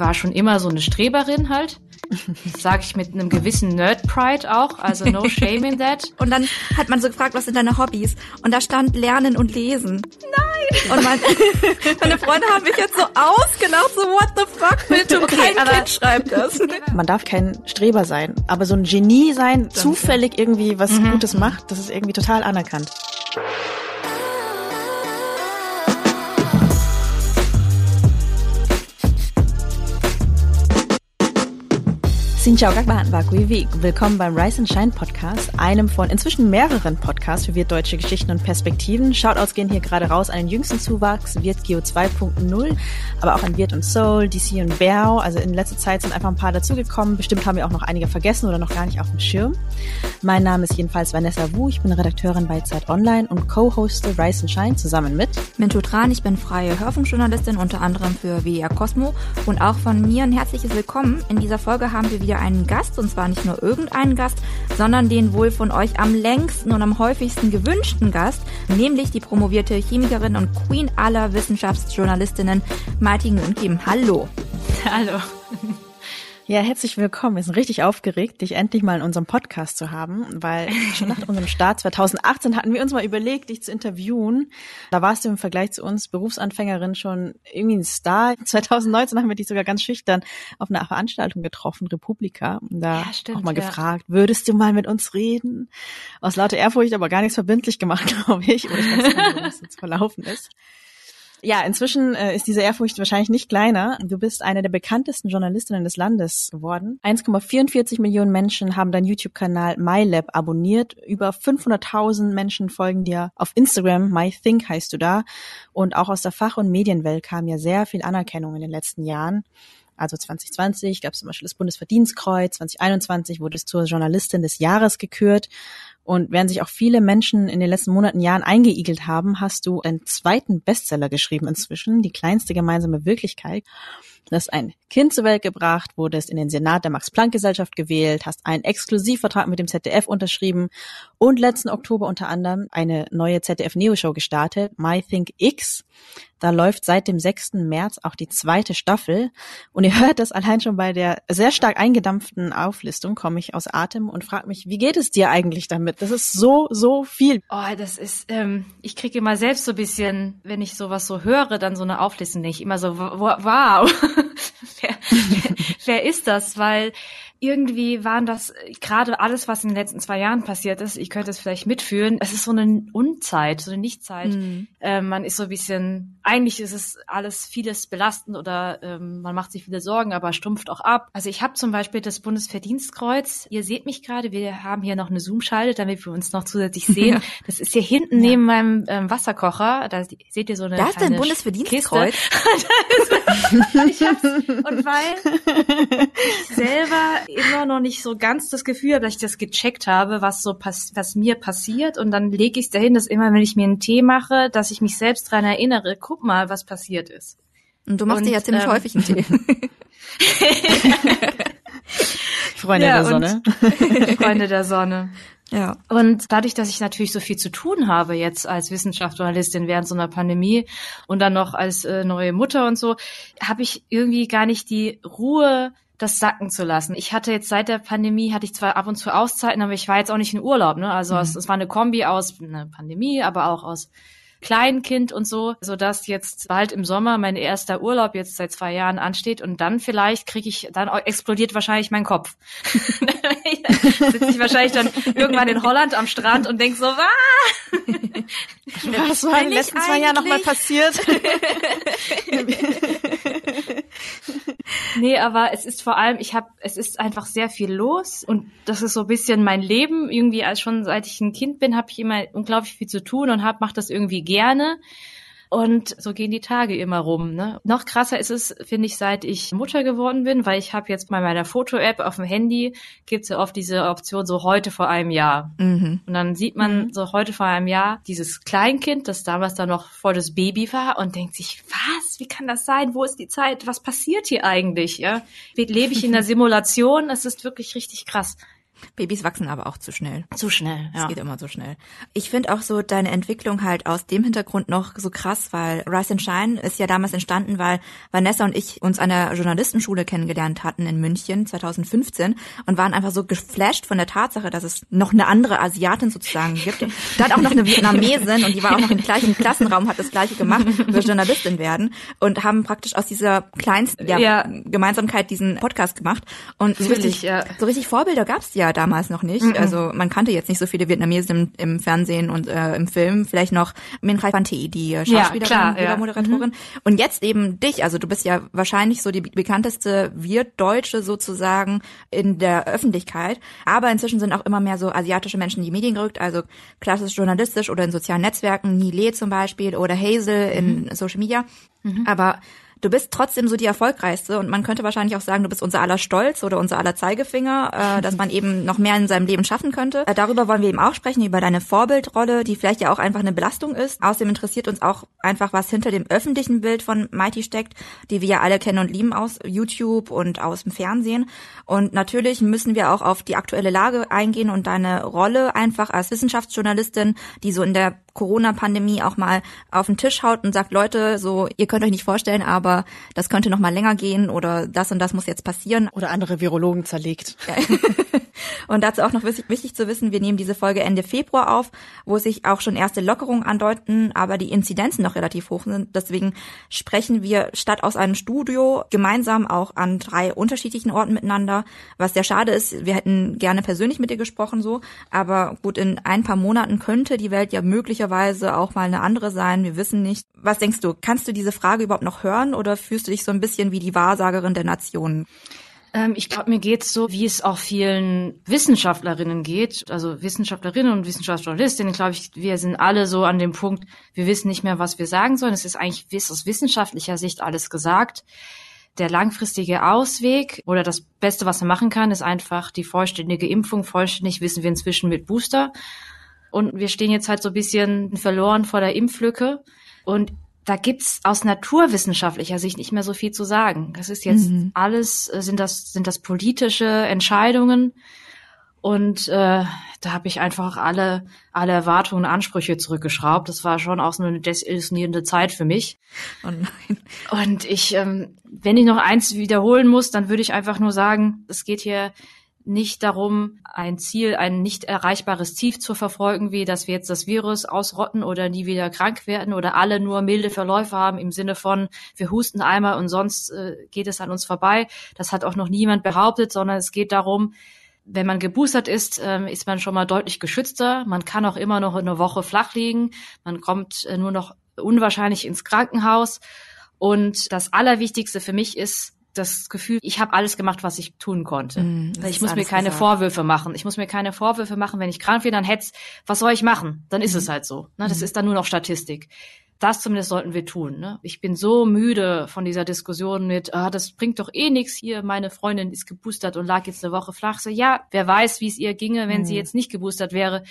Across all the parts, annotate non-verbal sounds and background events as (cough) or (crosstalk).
war schon immer so eine Streberin halt. Sag ich mit einem gewissen Nerd-Pride auch, also no (laughs) shame in that. Und dann hat man so gefragt, was sind deine Hobbys? Und da stand Lernen und Lesen. Nein! Und mein, (laughs) meine Freunde haben mich jetzt so ausgelacht, so what the fuck, bitte? Okay, Kein aber, Kind schreibt das. (laughs) Man darf kein Streber sein, aber so ein Genie sein, zufällig irgendwie was mhm. Gutes macht, das ist irgendwie total anerkannt. Xin chào các bạn và quý vị. Willkommen beim Rise and Shine Podcast, einem von inzwischen mehreren Podcasts für wirtdeutsche Geschichten und Perspektiven. Shoutouts gehen hier gerade raus an den jüngsten Zuwachs, Wirt Geo 2.0, aber auch an Wirt und Soul, DC und Bao. Also in letzter Zeit sind einfach ein paar dazugekommen. Bestimmt haben wir auch noch einige vergessen oder noch gar nicht auf dem Schirm. Mein Name ist jedenfalls Vanessa Wu. Ich bin Redakteurin bei Zeit Online und co-hoste Rise and Shine zusammen mit Mintu Tran. Ich bin freie Hörfunkjournalistin, unter anderem für WR Cosmo. Und auch von mir ein herzliches Willkommen. In dieser Folge haben wir wieder wieder einen Gast, und zwar nicht nur irgendeinen Gast, sondern den wohl von euch am längsten und am häufigsten gewünschten Gast, nämlich die promovierte Chemikerin und Queen aller Wissenschaftsjournalistinnen Martin Kim. Hallo. Hallo. Ja, herzlich willkommen. Wir sind richtig aufgeregt, dich endlich mal in unserem Podcast zu haben, weil schon nach (laughs) unserem Start 2018 hatten wir uns mal überlegt, dich zu interviewen. Da warst du im Vergleich zu uns Berufsanfängerin schon irgendwie ein Star. 2019 haben wir dich sogar ganz schüchtern auf einer Veranstaltung getroffen, Republika. Und da ja, stimmt, auch mal ja. gefragt, würdest du mal mit uns reden? Aus lauter Ehrfurcht aber gar nichts verbindlich gemacht, (laughs) glaube ich. Oder ich weiß nicht, wie das jetzt verlaufen ist. Ja, inzwischen äh, ist diese Ehrfurcht wahrscheinlich nicht kleiner. Du bist eine der bekanntesten Journalistinnen des Landes geworden. 1,44 Millionen Menschen haben deinen YouTube-Kanal MyLab abonniert. Über 500.000 Menschen folgen dir auf Instagram. MyThink heißt du da. Und auch aus der Fach- und Medienwelt kam ja sehr viel Anerkennung in den letzten Jahren. Also 2020 gab es zum Beispiel das Bundesverdienstkreuz, 2021 wurde es zur Journalistin des Jahres gekürt. Und während sich auch viele Menschen in den letzten Monaten, Jahren eingeigelt haben, hast du einen zweiten Bestseller geschrieben inzwischen, die kleinste gemeinsame Wirklichkeit. Hast ein Kind zur Welt gebracht, wurdest in den Senat der Max-Planck-Gesellschaft gewählt, hast einen Exklusivvertrag mit dem ZDF unterschrieben und letzten Oktober unter anderem eine neue ZDF-Neo-Show gestartet, My Think X. Da läuft seit dem 6. März auch die zweite Staffel. Und ihr hört das allein schon bei der sehr stark eingedampften Auflistung, komme ich aus Atem und frage mich, wie geht es dir eigentlich damit? Das ist so, so viel. Oh, das ist, ähm, ich kriege immer selbst so ein bisschen, wenn ich sowas so höre, dann so eine Auflistung, ich immer so, wow, (laughs) wer, wer, wer ist das? Weil irgendwie waren das gerade alles, was in den letzten zwei Jahren passiert ist, ich könnte es vielleicht mitfühlen, es ist so eine Unzeit, so eine Nichtzeit. Mhm. Ähm, man ist so ein bisschen, eigentlich ist es alles vieles belastend oder ähm, man macht sich viele Sorgen, aber stumpft auch ab. Also ich habe zum Beispiel das Bundesverdienstkreuz. Ihr seht mich gerade, wir haben hier noch eine Zoom-Schalte, damit wir uns noch zusätzlich (laughs) sehen. Das ist hier hinten ja. neben meinem ähm, Wasserkocher. Da seht ihr so eine Da ist ein Bundesverdienstkreuz. (laughs) (laughs) ich hab's, und weil ich selber immer noch nicht so ganz das Gefühl habe, dass ich das gecheckt habe, was so pass was mir passiert. Und dann lege ich es dahin, dass immer, wenn ich mir einen Tee mache, dass ich mich selbst dran erinnere, guck mal, was passiert ist. Und du machst und, dir ja ziemlich ähm, häufig einen Tee. (laughs) Freunde ja, der Sonne. (laughs) Freunde der Sonne. Ja. Und dadurch, dass ich natürlich so viel zu tun habe jetzt als Wissenschaftsjournalistin während so einer Pandemie und dann noch als äh, neue Mutter und so, habe ich irgendwie gar nicht die Ruhe, das sacken zu lassen. Ich hatte jetzt seit der Pandemie, hatte ich zwar ab und zu Auszeiten, aber ich war jetzt auch nicht in Urlaub. Ne? Also mhm. es, es war eine Kombi aus einer Pandemie, aber auch aus Kleinkind und so, so dass jetzt bald im Sommer mein erster Urlaub jetzt seit zwei Jahren ansteht und dann vielleicht kriege ich, dann explodiert wahrscheinlich mein Kopf. (laughs) Sitze ich wahrscheinlich dann irgendwann in Holland am Strand und denk so, ah! (laughs) Was war in den letzten zwei Jahren nochmal passiert? (laughs) nee, aber es ist vor allem, ich habe, es ist einfach sehr viel los und das ist so ein bisschen mein Leben. Irgendwie als schon seit ich ein Kind bin, habe ich immer unglaublich viel zu tun und hab, mache das irgendwie gerne. Und so gehen die Tage immer rum. Ne? Noch krasser ist es, finde ich, seit ich Mutter geworden bin, weil ich habe jetzt bei meiner Foto-App auf dem Handy gibt's ja oft diese Option so heute vor einem Jahr. Mhm. Und dann sieht man mhm. so heute vor einem Jahr dieses Kleinkind, das damals dann noch voll das Baby war und denkt sich, was? Wie kann das sein? Wo ist die Zeit? Was passiert hier eigentlich? Ja, lebe ich in der (laughs) Simulation? Es ist wirklich richtig krass. Babys wachsen aber auch zu schnell. Zu schnell, ja. Es geht immer so schnell. Ich finde auch so deine Entwicklung halt aus dem Hintergrund noch so krass, weil Rise and Shine ist ja damals entstanden, weil Vanessa und ich uns an der Journalistenschule kennengelernt hatten in München 2015 und waren einfach so geflasht von der Tatsache, dass es noch eine andere Asiatin sozusagen gibt. Da hat auch noch eine Vietnamesin und die war auch noch im gleichen Klassenraum, hat das gleiche gemacht, wir Journalistin werden und haben praktisch aus dieser kleinsten ja, ja. Gemeinsamkeit diesen Podcast gemacht und so richtig, ja. so richtig Vorbilder gab es ja damals noch nicht. Mhm. Also man kannte jetzt nicht so viele Vietnamesen im, im Fernsehen und äh, im Film. Vielleicht noch Min Khai Van Thi, die Schauspielerin, ja, klar, ja. Moderatorin. Mhm. Und jetzt eben dich. Also du bist ja wahrscheinlich so die bekannteste Wirtdeutsche sozusagen in der Öffentlichkeit. Aber inzwischen sind auch immer mehr so asiatische Menschen in die Medien gerückt. Also klassisch journalistisch oder in sozialen Netzwerken. Nile zum Beispiel oder Hazel in mhm. Social Media. Mhm. Aber Du bist trotzdem so die erfolgreichste und man könnte wahrscheinlich auch sagen, du bist unser aller Stolz oder unser aller Zeigefinger, äh, (laughs) dass man eben noch mehr in seinem Leben schaffen könnte. Äh, darüber wollen wir eben auch sprechen, über deine Vorbildrolle, die vielleicht ja auch einfach eine Belastung ist. Außerdem interessiert uns auch einfach, was hinter dem öffentlichen Bild von Mighty steckt, die wir ja alle kennen und lieben aus YouTube und aus dem Fernsehen. Und natürlich müssen wir auch auf die aktuelle Lage eingehen und deine Rolle einfach als Wissenschaftsjournalistin, die so in der Corona-Pandemie auch mal auf den Tisch haut und sagt, Leute, so, ihr könnt euch nicht vorstellen, aber das könnte noch mal länger gehen oder das und das muss jetzt passieren. Oder andere Virologen zerlegt. (laughs) und dazu auch noch wichtig, wichtig zu wissen, wir nehmen diese Folge Ende Februar auf, wo sich auch schon erste Lockerungen andeuten, aber die Inzidenzen noch relativ hoch sind. Deswegen sprechen wir statt aus einem Studio gemeinsam auch an drei unterschiedlichen Orten miteinander, was sehr schade ist. Wir hätten gerne persönlich mit dir gesprochen so, aber gut, in ein paar Monaten könnte die Welt ja möglich möglicherweise auch mal eine andere sein. Wir wissen nicht. Was denkst du? Kannst du diese Frage überhaupt noch hören oder fühlst du dich so ein bisschen wie die Wahrsagerin der Nationen? Ähm, ich glaube, mir geht's so, wie es auch vielen Wissenschaftlerinnen geht, also Wissenschaftlerinnen und Wissenschaftsjournalistinnen, glaube ich, wir sind alle so an dem Punkt, wir wissen nicht mehr, was wir sagen sollen. Es ist eigentlich aus wissenschaftlicher Sicht alles gesagt. Der langfristige Ausweg oder das Beste, was man machen kann, ist einfach die vollständige Impfung. Vollständig wissen wir inzwischen mit Booster. Und wir stehen jetzt halt so ein bisschen verloren vor der Impflücke. Und da gibt's aus naturwissenschaftlicher Sicht nicht mehr so viel zu sagen. Das ist jetzt mhm. alles, äh, sind das, sind das politische Entscheidungen. Und äh, da habe ich einfach alle, alle Erwartungen und Ansprüche zurückgeschraubt. Das war schon auch so eine desillusionierende Zeit für mich. Oh nein. Und ich, ähm, wenn ich noch eins wiederholen muss, dann würde ich einfach nur sagen, es geht hier nicht darum, ein Ziel, ein nicht erreichbares Ziel zu verfolgen, wie dass wir jetzt das Virus ausrotten oder nie wieder krank werden oder alle nur milde Verläufe haben im Sinne von, wir husten einmal und sonst äh, geht es an uns vorbei. Das hat auch noch niemand behauptet, sondern es geht darum, wenn man geboostert ist, ähm, ist man schon mal deutlich geschützter. Man kann auch immer noch eine Woche flach liegen. Man kommt äh, nur noch unwahrscheinlich ins Krankenhaus. Und das Allerwichtigste für mich ist, das Gefühl, ich habe alles gemacht, was ich tun konnte. Mm, ich muss mir keine gesagt. Vorwürfe machen. Ich muss mir keine Vorwürfe machen, wenn ich krank bin, dann hetz, was soll ich machen? Dann ist mm. es halt so. Ne? Das mm. ist dann nur noch Statistik. Das zumindest sollten wir tun. Ne? Ich bin so müde von dieser Diskussion mit, ah, das bringt doch eh nichts hier, meine Freundin ist geboostert und lag jetzt eine Woche flach. So, ja, wer weiß, wie es ihr ginge, wenn sie mm. jetzt nicht geboostert wäre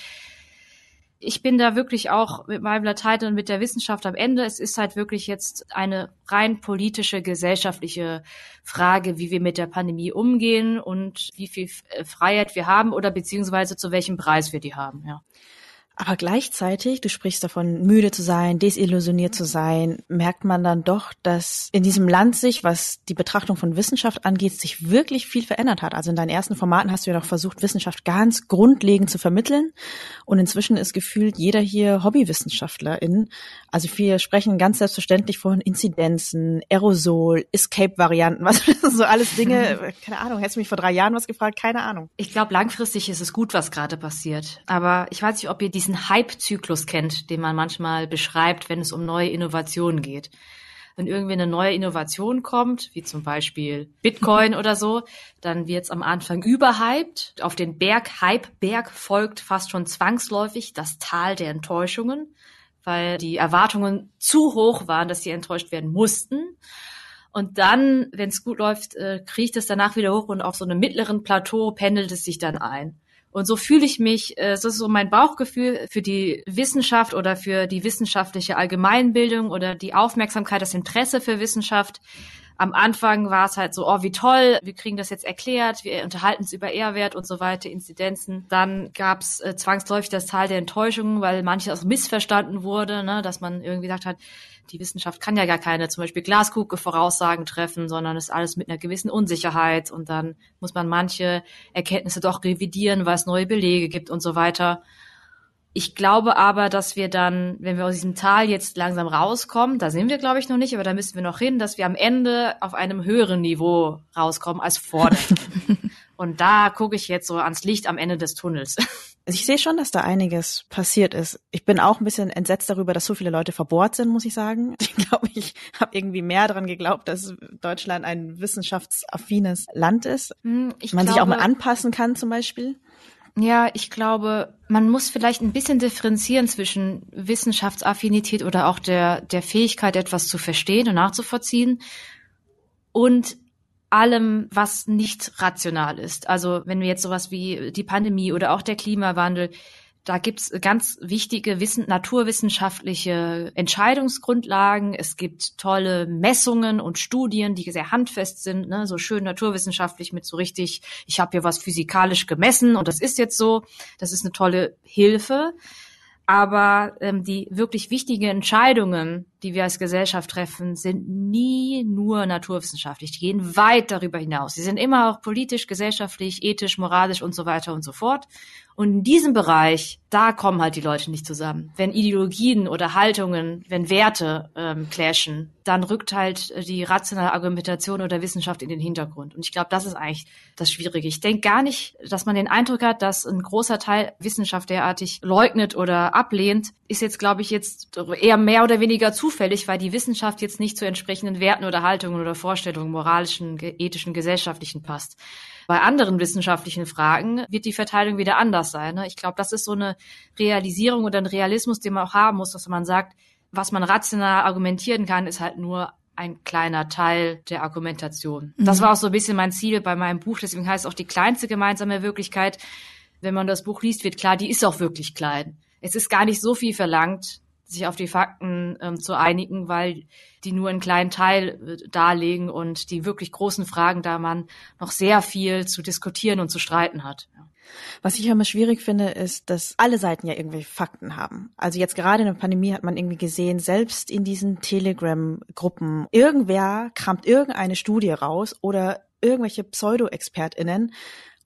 ich bin da wirklich auch mit meinem Latein und mit der Wissenschaft am Ende. Es ist halt wirklich jetzt eine rein politische, gesellschaftliche Frage, wie wir mit der Pandemie umgehen und wie viel Freiheit wir haben oder beziehungsweise zu welchem Preis wir die haben, ja. Aber gleichzeitig, du sprichst davon, müde zu sein, desillusioniert zu sein, merkt man dann doch, dass in diesem Land sich, was die Betrachtung von Wissenschaft angeht, sich wirklich viel verändert hat. Also in deinen ersten Formaten hast du ja noch versucht, Wissenschaft ganz grundlegend zu vermitteln. Und inzwischen ist gefühlt jeder hier Hobbywissenschaftlerin. Also wir sprechen ganz selbstverständlich von Inzidenzen, Aerosol, Escape-Varianten, (laughs) was so alles Dinge, (laughs) keine Ahnung, hättest du mich vor drei Jahren was gefragt, keine Ahnung. Ich glaube, langfristig ist es gut, was gerade passiert. Aber ich weiß nicht, ob ihr diesen Hype-Zyklus kennt, den man manchmal beschreibt, wenn es um neue Innovationen geht. Wenn irgendwie eine neue Innovation kommt, wie zum Beispiel Bitcoin oder so, dann wird es am Anfang überhyped. Auf den Berg, Hype-Berg folgt fast schon zwangsläufig das Tal der Enttäuschungen, weil die Erwartungen zu hoch waren, dass sie enttäuscht werden mussten. Und dann, wenn es gut läuft, äh, kriecht es danach wieder hoch und auf so einem mittleren Plateau pendelt es sich dann ein. Und so fühle ich mich, äh, das ist so mein Bauchgefühl für die Wissenschaft oder für die wissenschaftliche Allgemeinbildung oder die Aufmerksamkeit, das Interesse für Wissenschaft am Anfang war es halt so, oh, wie toll, wir kriegen das jetzt erklärt, wir unterhalten uns über Ehrwert und so weiter, Inzidenzen. Dann gab es äh, zwangsläufig das Teil der Enttäuschung, weil manches missverstanden wurde, ne, dass man irgendwie gesagt hat, die Wissenschaft kann ja gar keine zum Beispiel Glaskugel-Voraussagen treffen, sondern ist alles mit einer gewissen Unsicherheit und dann muss man manche Erkenntnisse doch revidieren, weil es neue Belege gibt und so weiter. Ich glaube aber, dass wir dann, wenn wir aus diesem Tal jetzt langsam rauskommen, da sind wir, glaube ich, noch nicht, aber da müssen wir noch hin, dass wir am Ende auf einem höheren Niveau rauskommen als vor (laughs) Und da gucke ich jetzt so ans Licht am Ende des Tunnels. (laughs) Also ich sehe schon, dass da einiges passiert ist. Ich bin auch ein bisschen entsetzt darüber, dass so viele Leute verbohrt sind, muss ich sagen. (laughs) Ich glaube, ich habe irgendwie mehr daran geglaubt, dass Deutschland ein wissenschaftsaffines Land ist. Hm, ich Man glaube, sich auch mal anpassen kann zum Beispiel. Ja, ich glaube, man muss vielleicht ein bisschen differenzieren zwischen Wissenschaftsaffinität oder auch der, der Fähigkeit, etwas zu verstehen und nachzuvollziehen und allem, was nicht rational ist. Also wenn wir jetzt sowas wie die Pandemie oder auch der Klimawandel da gibt's ganz wichtige Wissen, naturwissenschaftliche Entscheidungsgrundlagen. Es gibt tolle Messungen und Studien, die sehr handfest sind, ne? so schön naturwissenschaftlich mit so richtig, ich habe hier was physikalisch gemessen und das ist jetzt so. Das ist eine tolle Hilfe. Aber ähm, die wirklich wichtigen Entscheidungen, die wir als Gesellschaft treffen, sind nie nur naturwissenschaftlich. Die gehen weit darüber hinaus. Sie sind immer auch politisch, gesellschaftlich, ethisch, moralisch und so weiter und so fort. Und in diesem Bereich, da kommen halt die Leute nicht zusammen. Wenn Ideologien oder Haltungen, wenn Werte ähm, clashen, dann rückt halt die rationale Argumentation oder Wissenschaft in den Hintergrund. Und ich glaube, das ist eigentlich das Schwierige. Ich denke gar nicht, dass man den Eindruck hat, dass ein großer Teil Wissenschaft derartig leugnet oder ablehnt, ist jetzt, glaube ich, jetzt eher mehr oder weniger zufällig, weil die Wissenschaft jetzt nicht zu entsprechenden Werten oder Haltungen oder Vorstellungen moralischen, ethischen, gesellschaftlichen passt. Bei anderen wissenschaftlichen Fragen wird die Verteilung wieder anders sein. Ne? Ich glaube, das ist so eine Realisierung oder ein Realismus, den man auch haben muss, dass man sagt, was man rational argumentieren kann, ist halt nur ein kleiner Teil der Argumentation. Mhm. Das war auch so ein bisschen mein Ziel bei meinem Buch. Deswegen heißt es auch die kleinste gemeinsame Wirklichkeit. Wenn man das Buch liest, wird klar, die ist auch wirklich klein. Es ist gar nicht so viel verlangt, sich auf die Fakten ähm, zu einigen, weil die nur einen kleinen Teil äh, darlegen und die wirklich großen Fragen, da man noch sehr viel zu diskutieren und zu streiten hat. Was ich immer schwierig finde, ist, dass alle Seiten ja irgendwelche Fakten haben. Also jetzt gerade in der Pandemie hat man irgendwie gesehen, selbst in diesen Telegram-Gruppen, irgendwer kramt irgendeine Studie raus oder irgendwelche Pseudo-ExpertInnen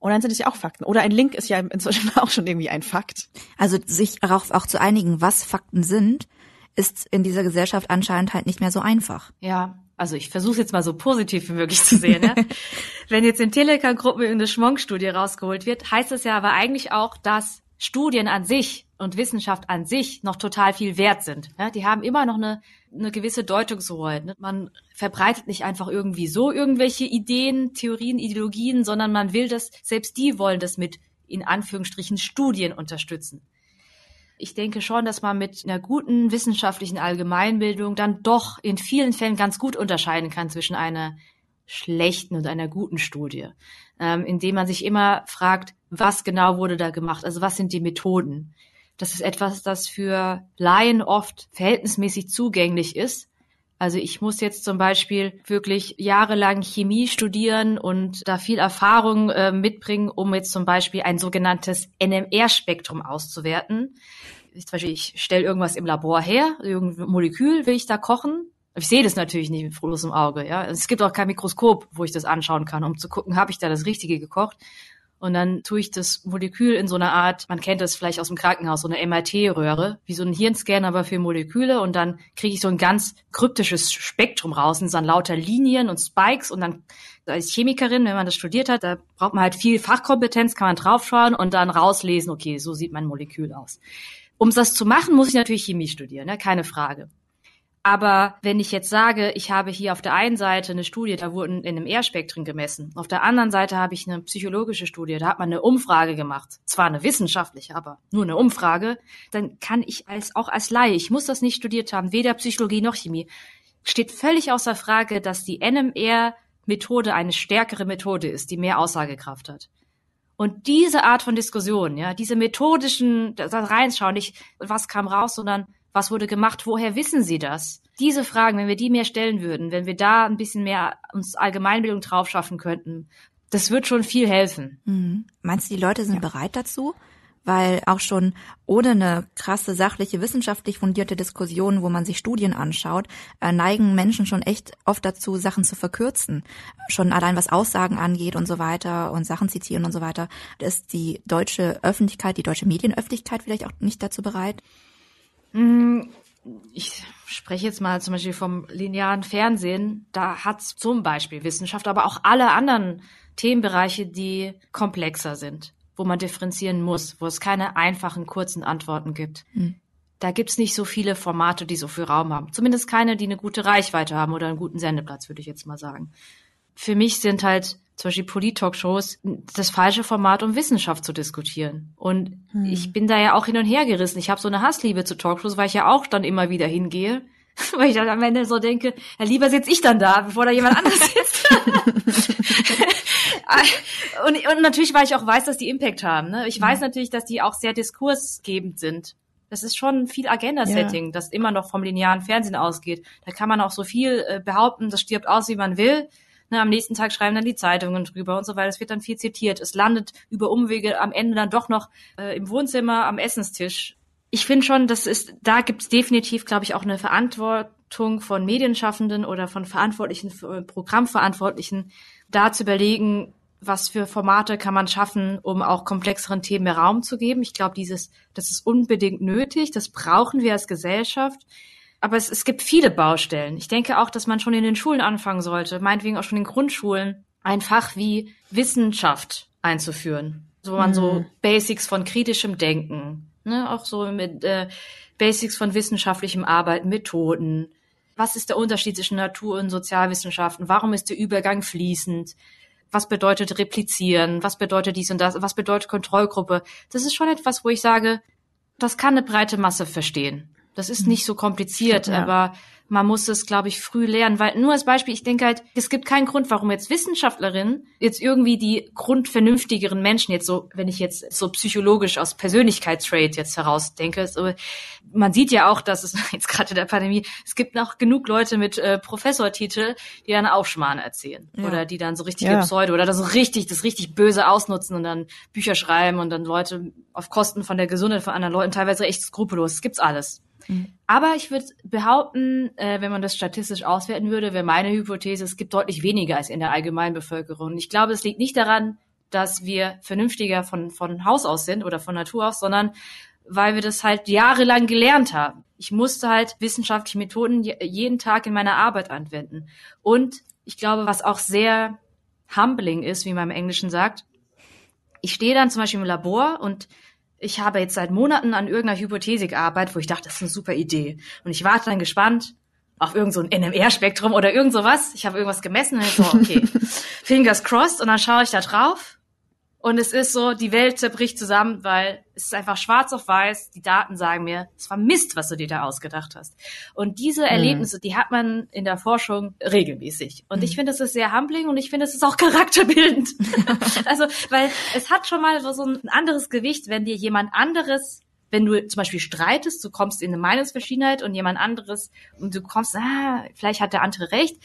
und dann sind es ja auch Fakten. Oder ein Link ist ja inzwischen (laughs) auch schon irgendwie ein Fakt. Also sich darauf auch zu einigen, was Fakten sind, ist in dieser Gesellschaft anscheinend halt nicht mehr so einfach. Ja, also ich versuche jetzt mal so positiv wie möglich zu sehen. Ja? (laughs) Wenn jetzt in Telegram-Gruppen irgendeine Schmonk-Studie rausgeholt wird, heißt es ja aber eigentlich auch, dass Studien an sich und Wissenschaft an sich noch total viel wert sind. Ja? Die haben immer noch eine eine gewisse Deutungshoheit. Ne? Man verbreitet nicht einfach irgendwie so irgendwelche Ideen, Theorien, Ideologien, sondern man will das, selbst die wollen das mit in Anführungsstrichen Studien unterstützen. Ich denke schon, dass man mit einer guten wissenschaftlichen Allgemeinbildung dann doch in vielen Fällen ganz gut unterscheiden kann zwischen einer schlechten und einer guten Studie, ähm, indem man sich immer fragt, was genau wurde da gemacht, also was sind die Methoden. Das ist etwas, das für Laien oft verhältnismäßig zugänglich ist. Also ich muss jetzt zum Beispiel wirklich jahrelang Chemie studieren und da viel Erfahrung äh, mitbringen, um jetzt zum Beispiel ein sogenanntes NMR-Spektrum auszuwerten. Ich, ich stelle irgendwas im Labor her, irgendein Molekül will ich da kochen. Ich sehe das natürlich nicht mit bloßem Auge. Ja, es gibt auch kein Mikroskop, wo ich das anschauen kann, um zu gucken, habe ich da das Richtige gekocht. Und dann tue ich das Molekül in so einer Art, man kennt das vielleicht aus dem Krankenhaus, so eine MRT-Röhre, wie so ein Hirnscan, aber für Moleküle. Und dann kriege ich so ein ganz kryptisches Spektrum raus. Und dann lauter Linien und Spikes. Und dann als Chemikerin, wenn man das studiert hat, da braucht man halt viel Fachkompetenz, kann man draufschauen und dann rauslesen, okay, so sieht mein Molekül aus. Um das zu machen, muss ich natürlich Chemie studieren, ne? keine Frage. Aber wenn ich jetzt sage, ich habe hier auf der einen Seite eine Studie, da wurden in einem R-Spektrum gemessen. Auf der anderen Seite habe ich eine psychologische Studie, da hat man eine Umfrage gemacht. Zwar eine wissenschaftliche, aber nur eine Umfrage. Dann kann ich als, auch als Laie, ich muss das nicht studiert haben, weder Psychologie noch Chemie, steht völlig außer Frage, dass die NMR-Methode eine stärkere Methode ist, die mehr Aussagekraft hat. Und diese Art von Diskussion, ja, diese methodischen, da reinschauen, nicht was kam raus, sondern was wurde gemacht? Woher wissen Sie das? Diese Fragen, wenn wir die mehr stellen würden, wenn wir da ein bisschen mehr uns Allgemeinbildung drauf schaffen könnten, das wird schon viel helfen. Mhm. Meinst du, die Leute sind ja. bereit dazu? weil auch schon ohne eine krasse sachliche, wissenschaftlich fundierte Diskussion, wo man sich Studien anschaut, äh, neigen Menschen schon echt oft dazu, Sachen zu verkürzen. Schon allein was Aussagen angeht und so weiter und Sachen zitieren und so weiter. Ist die deutsche Öffentlichkeit, die deutsche Medienöffentlichkeit vielleicht auch nicht dazu bereit? Mm, ich spreche jetzt mal zum Beispiel vom linearen Fernsehen. Da hat zum Beispiel Wissenschaft, aber auch alle anderen Themenbereiche, die komplexer sind wo man differenzieren muss, wo es keine einfachen, kurzen Antworten gibt. Hm. Da gibt's nicht so viele Formate, die so viel Raum haben. Zumindest keine, die eine gute Reichweite haben oder einen guten Sendeplatz, würde ich jetzt mal sagen. Für mich sind halt zum Beispiel Polit-Talkshows das falsche Format, um Wissenschaft zu diskutieren. Und hm. ich bin da ja auch hin und her gerissen. Ich habe so eine Hassliebe zu Talkshows, weil ich ja auch dann immer wieder hingehe. (laughs) Weil ich dann am Ende so denke, ja, lieber sitze ich dann da, bevor da jemand anderes (laughs) sitzt. (laughs) und, und natürlich, weil ich auch weiß, dass die Impact haben. Ne? Ich weiß natürlich, dass die auch sehr diskursgebend sind. Das ist schon viel Agenda-Setting, ja. das immer noch vom linearen Fernsehen ausgeht. Da kann man auch so viel äh, behaupten, das stirbt aus, wie man will. Ne, am nächsten Tag schreiben dann die Zeitungen drüber und so weiter. Es wird dann viel zitiert. Es landet über Umwege am Ende dann doch noch äh, im Wohnzimmer am Essenstisch. Ich finde schon, das ist, da gibt es definitiv, glaube ich, auch eine Verantwortung von Medienschaffenden oder von Verantwortlichen, äh, Programmverantwortlichen, da zu überlegen, was für Formate kann man schaffen, um auch komplexeren Themen mehr Raum zu geben. Ich glaube, dieses, das ist unbedingt nötig. Das brauchen wir als Gesellschaft. Aber es, es gibt viele Baustellen. Ich denke auch, dass man schon in den Schulen anfangen sollte, meinetwegen auch schon in Grundschulen, ein Fach wie Wissenschaft einzuführen. So man mhm. so Basics von kritischem Denken, ne, auch so mit äh, Basics von wissenschaftlichem Arbeiten, Methoden. Was ist der Unterschied zwischen Natur- und Sozialwissenschaften? Warum ist der Übergang fließend? was bedeutet replizieren, was bedeutet dies und das, was bedeutet Kontrollgruppe. Das ist schon etwas, wo ich sage, das kann eine breite Masse verstehen. Das ist nicht so kompliziert, ja. aber man muss es, glaube ich, früh lernen, weil nur als Beispiel, ich denke halt, es gibt keinen Grund, warum jetzt Wissenschaftlerinnen jetzt irgendwie die grundvernünftigeren Menschen jetzt so, wenn ich jetzt so psychologisch aus Persönlichkeitstrade jetzt herausdenke, so, man sieht ja auch, dass es (laughs) jetzt gerade in der Pandemie, es gibt noch genug Leute mit äh, Professortitel, die dann Aufschmarrn erzählen ja. oder die dann so richtige ja. Pseudo oder das so richtig, das richtig böse ausnutzen und dann Bücher schreiben und dann Leute auf Kosten von der Gesundheit von anderen Leuten teilweise echt skrupellos. Das gibt's alles. Mhm. Aber ich würde behaupten, äh, wenn man das statistisch auswerten würde, wäre meine Hypothese, es gibt deutlich weniger als in der allgemeinen Bevölkerung. Ich glaube, es liegt nicht daran, dass wir vernünftiger von, von Haus aus sind oder von Natur aus, sondern weil wir das halt jahrelang gelernt haben. Ich musste halt wissenschaftliche Methoden jeden Tag in meiner Arbeit anwenden. Und ich glaube, was auch sehr humbling ist, wie man im Englischen sagt, ich stehe dann zum Beispiel im Labor und ich habe jetzt seit Monaten an irgendeiner Hypothese gearbeitet, wo ich dachte, das ist eine super Idee. Und ich warte dann gespannt auf irgendein so NMR-Spektrum oder irgend sowas. Ich habe irgendwas gemessen und so, okay, (laughs) fingers crossed. Und dann schaue ich da drauf und es ist so, die Welt zerbricht zusammen, weil es ist einfach schwarz auf weiß. Die Daten sagen mir, es war Mist, was du dir da ausgedacht hast. Und diese mhm. Erlebnisse, die hat man in der Forschung regelmäßig. Und mhm. ich finde, es ist sehr humbling und ich finde, es ist auch (laughs) charakterbildend. (laughs) also, weil es hat schon mal so ein anderes Gewicht, wenn dir jemand anderes wenn du zum Beispiel streitest, du kommst in eine Meinungsverschiedenheit und jemand anderes und du kommst, ah, vielleicht hat der andere recht.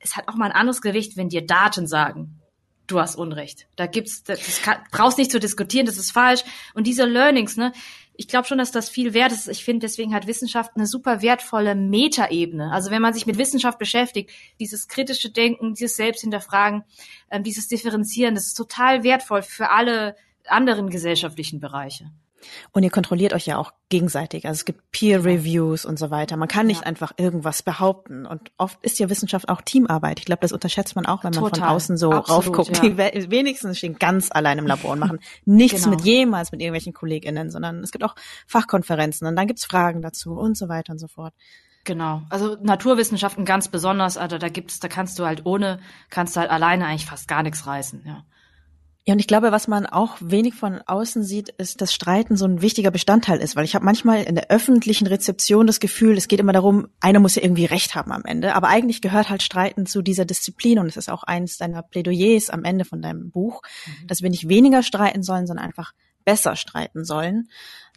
Es hat auch mal ein anderes Gewicht, wenn dir Daten sagen, du hast Unrecht. Da gibt's, das kann, brauchst nicht zu diskutieren, das ist falsch. Und diese Learnings, ne, ich glaube schon, dass das viel wert ist. Ich finde, deswegen hat Wissenschaft eine super wertvolle Metaebene. Also wenn man sich mit Wissenschaft beschäftigt, dieses kritische Denken, dieses Selbsthinterfragen, ähm, dieses Differenzieren, das ist total wertvoll für alle anderen gesellschaftlichen Bereiche. Und ihr kontrolliert euch ja auch gegenseitig. Also es gibt Peer Reviews und so weiter. Man kann nicht ja. einfach irgendwas behaupten. Und oft ist ja Wissenschaft auch Teamarbeit. Ich glaube, das unterschätzt man auch, wenn man Total. von außen so Absolut, raufguckt. Ja. Die wenigstens stehen ganz allein im Labor und machen nichts genau. mit jemals mit irgendwelchen KollegInnen, sondern es gibt auch Fachkonferenzen und dann gibt's Fragen dazu und so weiter und so fort. Genau. Also Naturwissenschaften ganz besonders, also da gibt's, da kannst du halt ohne, kannst du halt alleine eigentlich fast gar nichts reißen, ja. Ja, und ich glaube, was man auch wenig von außen sieht, ist, dass Streiten so ein wichtiger Bestandteil ist, weil ich habe manchmal in der öffentlichen Rezeption das Gefühl, es geht immer darum, einer muss ja irgendwie recht haben am Ende, aber eigentlich gehört halt Streiten zu dieser Disziplin und es ist auch eines deiner Plädoyers am Ende von deinem Buch, mhm. dass wir nicht weniger streiten sollen, sondern einfach besser streiten sollen.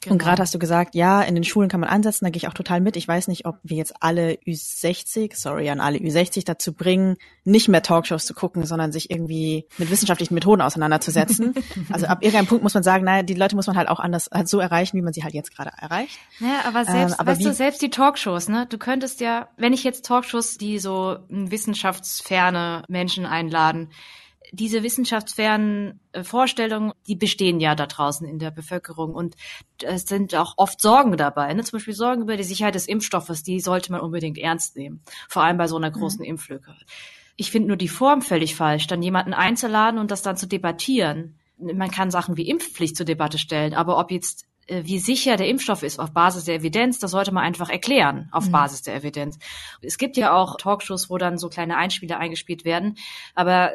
Genau. Und gerade hast du gesagt, ja, in den Schulen kann man ansetzen, da gehe ich auch total mit. Ich weiß nicht, ob wir jetzt alle Ü60, sorry an alle Ü60 dazu bringen, nicht mehr Talkshows zu gucken, sondern sich irgendwie mit wissenschaftlichen Methoden auseinanderzusetzen. (laughs) also ab irgendeinem Punkt muss man sagen, naja, die Leute muss man halt auch anders halt so erreichen, wie man sie halt jetzt gerade erreicht. Naja, aber selbst, ähm, aber weißt du, selbst die Talkshows, ne? Du könntest ja, wenn ich jetzt Talkshows, die so wissenschaftsferne Menschen einladen, diese wissenschaftsfernen äh, Vorstellungen, die bestehen ja da draußen in der Bevölkerung und es sind auch oft Sorgen dabei. Ne? Zum Beispiel Sorgen über die Sicherheit des Impfstoffes, die sollte man unbedingt ernst nehmen, vor allem bei so einer großen mhm. Impflücke. Ich finde nur die Form völlig falsch, dann jemanden einzuladen und das dann zu debattieren. Man kann Sachen wie Impfpflicht zur Debatte stellen, aber ob jetzt äh, wie sicher der Impfstoff ist auf Basis der Evidenz, das sollte man einfach erklären auf mhm. Basis der Evidenz. Es gibt ja auch Talkshows, wo dann so kleine Einspieler eingespielt werden, aber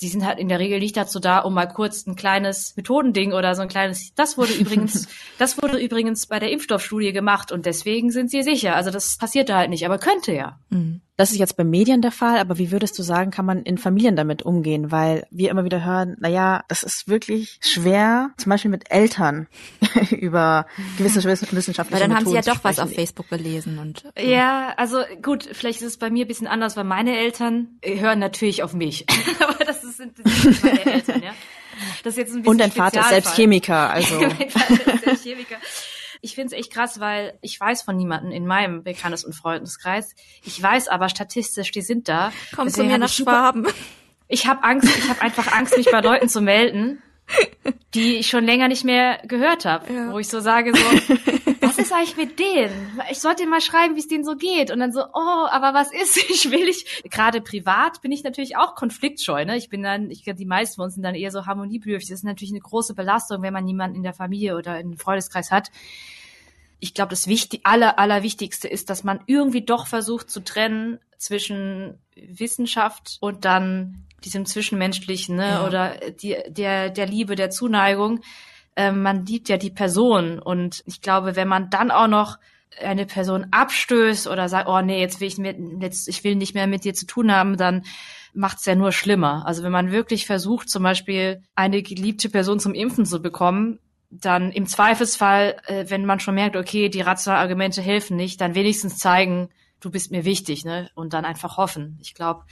die sind halt in der Regel nicht dazu da, um mal kurz ein kleines Methodending oder so ein kleines, das wurde (laughs) übrigens, das wurde übrigens bei der Impfstoffstudie gemacht und deswegen sind sie sicher. Also das passiert da halt nicht, aber könnte ja. Mhm. Das ist jetzt bei Medien der Fall, aber wie würdest du sagen, kann man in Familien damit umgehen? Weil wir immer wieder hören, na ja, das ist wirklich schwer, zum Beispiel mit Eltern (laughs) über gewisse wissenschaftliche Weil dann haben sie ja doch was auf Facebook gelesen und. Ja. ja, also gut, vielleicht ist es bei mir ein bisschen anders, weil meine Eltern hören natürlich auf mich. (laughs) aber das, ist, das sind meine Eltern, ja. Das ist jetzt ein bisschen Und dein Vater ist selbst Chemiker, also. (laughs) mein Vater ist selbst Chemiker ich finde es echt krass, weil ich weiß von niemanden in meinem Bekanntes- und Freundeskreis. Ich weiß aber statistisch, die sind da. Komm zu mir nach Schwaben. Ich habe Angst, ich habe einfach Angst, mich bei Leuten zu melden, die ich schon länger nicht mehr gehört habe, ja. wo ich so sage so, was ist eigentlich mit denen? Ich sollte mal schreiben, wie es denen so geht und dann so, oh, aber was ist? (laughs) Ich will ich gerade privat bin ich natürlich auch konfliktscheu, ne? Ich bin dann, ich glaube, die meisten von uns sind dann eher so harmoniebedürftig. Das ist natürlich eine große Belastung, wenn man jemanden in der Familie oder im Freundeskreis hat. Ich glaube, das wichtig, aller, allerwichtigste ist, dass man irgendwie doch versucht zu trennen zwischen Wissenschaft und dann diesem Zwischenmenschlichen, ne, ja. oder die, der, der Liebe, der Zuneigung. Ähm, man liebt ja die Person und ich glaube, wenn man dann auch noch eine Person abstößt oder sagt, oh nee, jetzt will ich mit, jetzt, ich will nicht mehr mit dir zu tun haben, dann macht's ja nur schlimmer. Also wenn man wirklich versucht, zum Beispiel eine geliebte Person zum Impfen zu bekommen, dann im Zweifelsfall, äh, wenn man schon merkt, okay, die rationalen Argumente helfen nicht, dann wenigstens zeigen, du bist mir wichtig, ne? Und dann einfach hoffen. Ich glaube,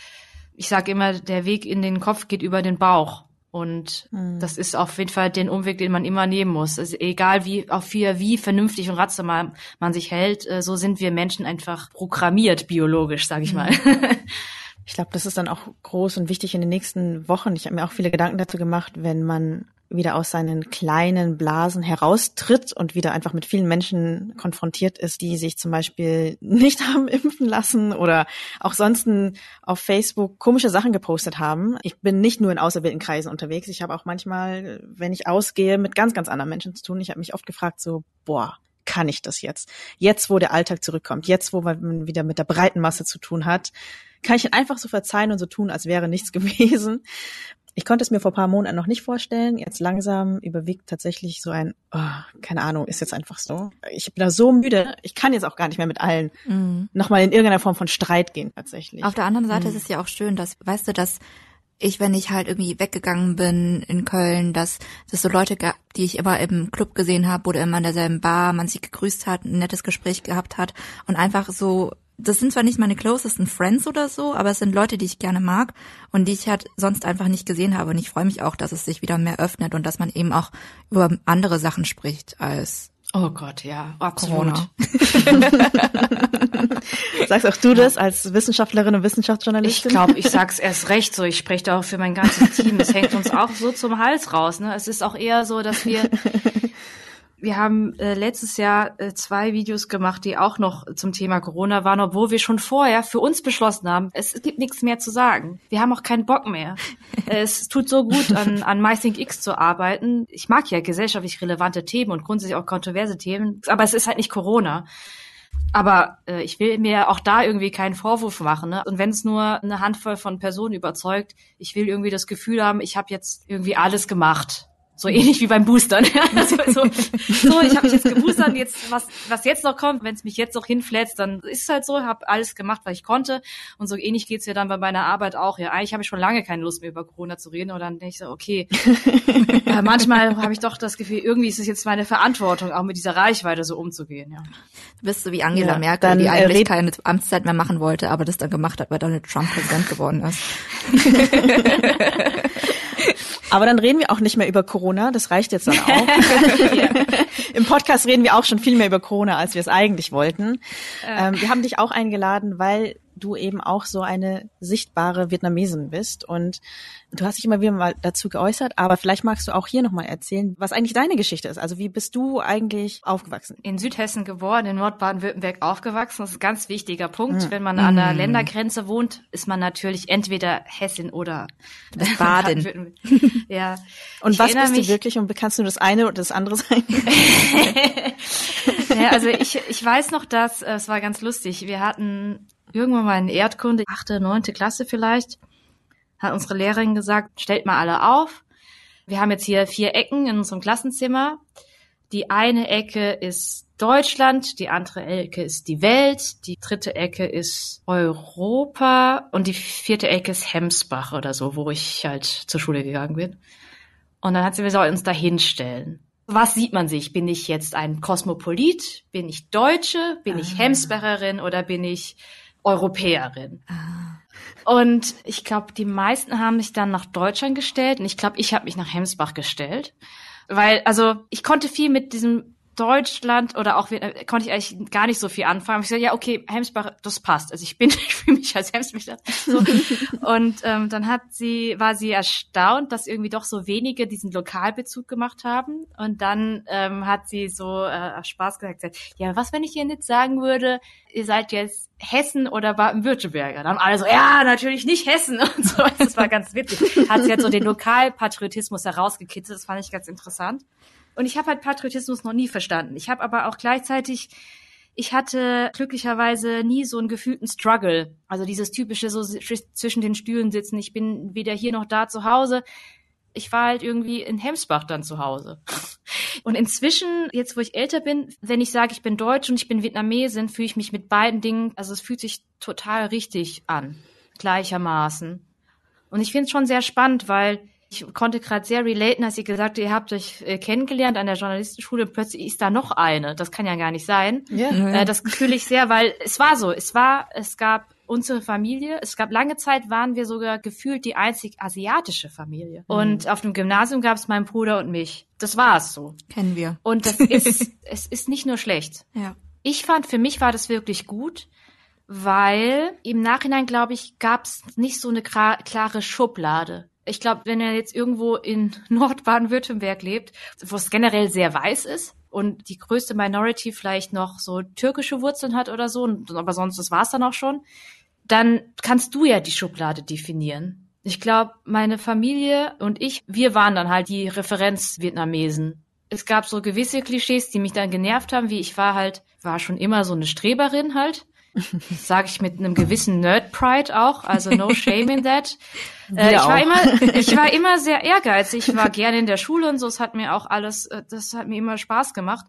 ich sage immer, der Weg in den Kopf geht über den Bauch. Und mhm. das ist auf jeden Fall den Umweg, den man immer nehmen muss. Also egal wie, auf wie, wie vernünftig und rational man sich hält, äh, so sind wir Menschen einfach programmiert, biologisch, sage ich mhm. mal. (laughs) Ich glaube, das ist dann auch groß und wichtig in den nächsten Wochen. Ich habe mir auch viele Gedanken dazu gemacht, wenn man wieder aus seinen kleinen Blasen heraustritt und wieder einfach mit vielen Menschen konfrontiert ist, die sich zum Beispiel (laughs) nicht haben impfen lassen oder auch sonst auf Facebook komische Sachen gepostet haben. Ich bin nicht nur in auserwählten Kreisen unterwegs. Ich habe auch manchmal, wenn ich ausgehe, mit ganz, ganz anderen Menschen zu tun. Ich habe mich oft gefragt, so, boah, kann ich das jetzt? Jetzt, wo der Alltag zurückkommt, jetzt, wo man wieder mit der breiten Masse zu tun hat, kann ich ihn einfach so verzeihen und so tun, als wäre nichts (laughs) gewesen. Ich konnte es mir vor paar Monaten noch nicht vorstellen. Jetzt langsam überwiegt tatsächlich so ein, oh, keine Ahnung, ist jetzt einfach so. Ich bin da so müde. Ich kann jetzt auch gar nicht mehr mit allen mhm. nochmal in irgendeiner Form von Streit gehen tatsächlich. Auf der anderen Seite mhm. ist es ja auch schön, dass, weißt du, dass ich, wenn ich halt irgendwie weggegangen bin in Köln, dass es so Leute gab, die ich immer im Club gesehen habe oder immer in derselben Bar, man sich gegrüßt hat, ein nettes Gespräch gehabt hat und einfach so das sind zwar nicht meine closesten Friends oder so, aber es sind Leute, die ich gerne mag und die ich halt sonst einfach nicht gesehen habe. Und ich freue mich auch, dass es sich wieder mehr öffnet und dass man eben auch über andere Sachen spricht als Oh Gott, ja, absolut. (laughs) (laughs) Sagst auch du das als Wissenschaftlerin und Wissenschaftsjournalistin? Ich glaube, ich sag's (laughs) erst recht so. Ich spreche da auch für mein ganzes Team. Es hängt uns auch so zum Hals raus. Ne? Es ist auch eher so, dass wir wir haben äh, letztes Jahr äh, zwei Videos gemacht, die auch noch zum Thema Corona waren, obwohl wir schon vorher für uns beschlossen haben, es, gibt nichts mehr zu sagen. Wir haben auch keinen Bock mehr. (laughs) es tut so gut, an, an MyThinkX zu arbeiten. Ich mag ja gesellschaftlich relevante Themen und grundsätzlich auch kontroverse Themen, aber es ist halt nicht Corona. Aber äh, ich will mir auch da irgendwie keinen Vorwurf machen. Ne? Und wenn es nur eine Handvoll von Personen überzeugt, ich will irgendwie das Gefühl haben, ich habe jetzt irgendwie alles gemacht So ähnlich wie beim Boostern. (laughs) Also so, (laughs) so, ich habe mich jetzt geboostert, jetzt was was jetzt noch kommt, wenn es mich jetzt noch hinflätzt, dann ist es halt so, habe alles gemacht, was ich konnte und so ähnlich geht's ja dann bei meiner Arbeit auch. Ja, eigentlich habe ich schon lange keine Lust mehr über Corona zu reden und dann denke ich so, okay, (laughs) äh, manchmal habe ich doch das Gefühl, irgendwie ist es jetzt meine Verantwortung, auch mit dieser Reichweite so umzugehen. Ja. Du bist so wie Angela ja, Merkel, dann, die eigentlich äh, keine Amtszeit mehr machen wollte, aber das dann gemacht hat, weil Donald Trump Präsident geworden ist. Aber dann reden wir auch nicht mehr über Corona, das reicht jetzt dann auch. (laughs) Im Podcast reden wir auch schon viel mehr über Corona, als wir es eigentlich wollten. Ähm, wir haben dich auch eingeladen, weil du eben auch so eine sichtbare Vietnamesin bist und du hast dich immer wieder mal dazu geäußert, aber vielleicht magst du auch hier nochmal erzählen, was eigentlich deine Geschichte ist. Also wie bist du eigentlich aufgewachsen? In Südhessen geboren, in Nordbaden-Württemberg aufgewachsen. Das ist ein ganz wichtiger Punkt. Mhm. Wenn man an der mm. Ländergrenze wohnt, ist man natürlich entweder Hessin oder Baden. (laughs) (laughs) ja. Und ich was bist du wirklich und kannst du das eine oder das andere sein? (laughs) ja, also ich, ich weiß noch, dass äh, es war ganz lustig. Wir hatten irgendwann mal in Erdkunde, achte, neunte Klasse vielleicht, hat unsere Lehrerin gesagt, stellt mal alle auf. Wir haben jetzt hier vier Ecken in unserem Klassenzimmer. Die eine Ecke ist Deutschland, die andere Ecke ist die Welt, die dritte Ecke ist Europa und die vierte Ecke ist Hemsbach oder so, wo ich halt zur Schule gegangen bin. Und dann hat sie, wir sollen uns da hinstellen. Was sieht man sich? Bin ich jetzt ein Kosmopolit? Bin ich Deutsche? Bin ich ah. Hemsbacherin oder bin ich Europäerin. Ah. Und ich glaube, die meisten haben sich dann nach Deutschland gestellt und ich glaube, ich habe mich nach Hemsbach gestellt. Weil, also ich konnte viel mit diesem Deutschland oder auch äh, konnte ich eigentlich gar nicht so viel anfangen. Ich so, ja, okay, Hemsbach, das passt. Also ich bin, (laughs) ich fühle mich als Hemsbacher. So. (laughs) und ähm, dann hat sie, war sie erstaunt, dass irgendwie doch so wenige diesen Lokalbezug gemacht haben. Und dann ähm, hat sie so äh, Spaß gesagt, ja, was, wenn ich ihr nicht sagen würde, ihr seid jetzt Hessen oder Baden-Württemberger? Dann alle so, ja, natürlich nicht Hessen (laughs) und so. Das war ganz witzig. Hat sie jetzt so den Lokalpatriotismus herausgekitzelt. Das fand ich ganz interessant. Und ich habe halt Patriotismus noch nie verstanden. Ich habe aber auch gleichzeitig, ich hatte glücklicherweise nie so einen gefühlten Struggle. Also dieses typische so zwischen den Stühlen sitzen. Ich bin weder hier noch da zu Hause. Ich war halt irgendwie in Hemsbach dann zu Hause. (laughs) Und inzwischen, jetzt wo ich älter bin, wenn ich sage, ich bin Deutsch und ich bin Vietnamesin, fühle ich mich mit beiden Dingen, also es fühlt sich total richtig an. Gleichermaßen. Und ich finde es schon sehr spannend, weil ich konnte gerade sehr relaten, als ihr gesagt ihr habt euch äh, kennengelernt an der Journalistenschule und plötzlich ist da noch eine. Das kann ja gar nicht sein. Ja. Äh, das fühle ich sehr, weil es war so. Es war, es gab unsere Familie. Es gab lange Zeit, waren wir sogar gefühlt die einzig asiatische Familie. Mhm. Und auf dem Gymnasium gab es meinen Bruder und mich. Das war es so. Kennen wir. Und das ist, (laughs) es ist nicht nur schlecht. Ja. Ich fand, für mich war das wirklich gut, weil im Nachhinein, glaube ich, gab es nicht so eine klare Schublade ich glaube, wenn er jetzt irgendwo in (laughs) Nordbaden-Württemberg lebt, wo es generell sehr weiß ist und die größte Minority vielleicht noch so türkische Wurzeln hat oder so, aber sonst das war's dann auch schon, dann kannst du ja die Schublade definieren. Ich glaube, meine Familie und ich, wir waren dann halt die Referenz-Vietnamesen. Es gab so gewisse Klischees, die mich dann genervt haben, wie ich war halt, war schon immer so eine Streberin halt. (laughs) Das sage ich mit einem gewissen Nerd-Pride auch, also no shame in that. (laughs) Äh, ich, war immer, ich war (laughs) immer sehr ehrgeizig, ich war gerne in der Schule und so, es hat mir auch alles, äh, das hat mir immer Spaß gemacht.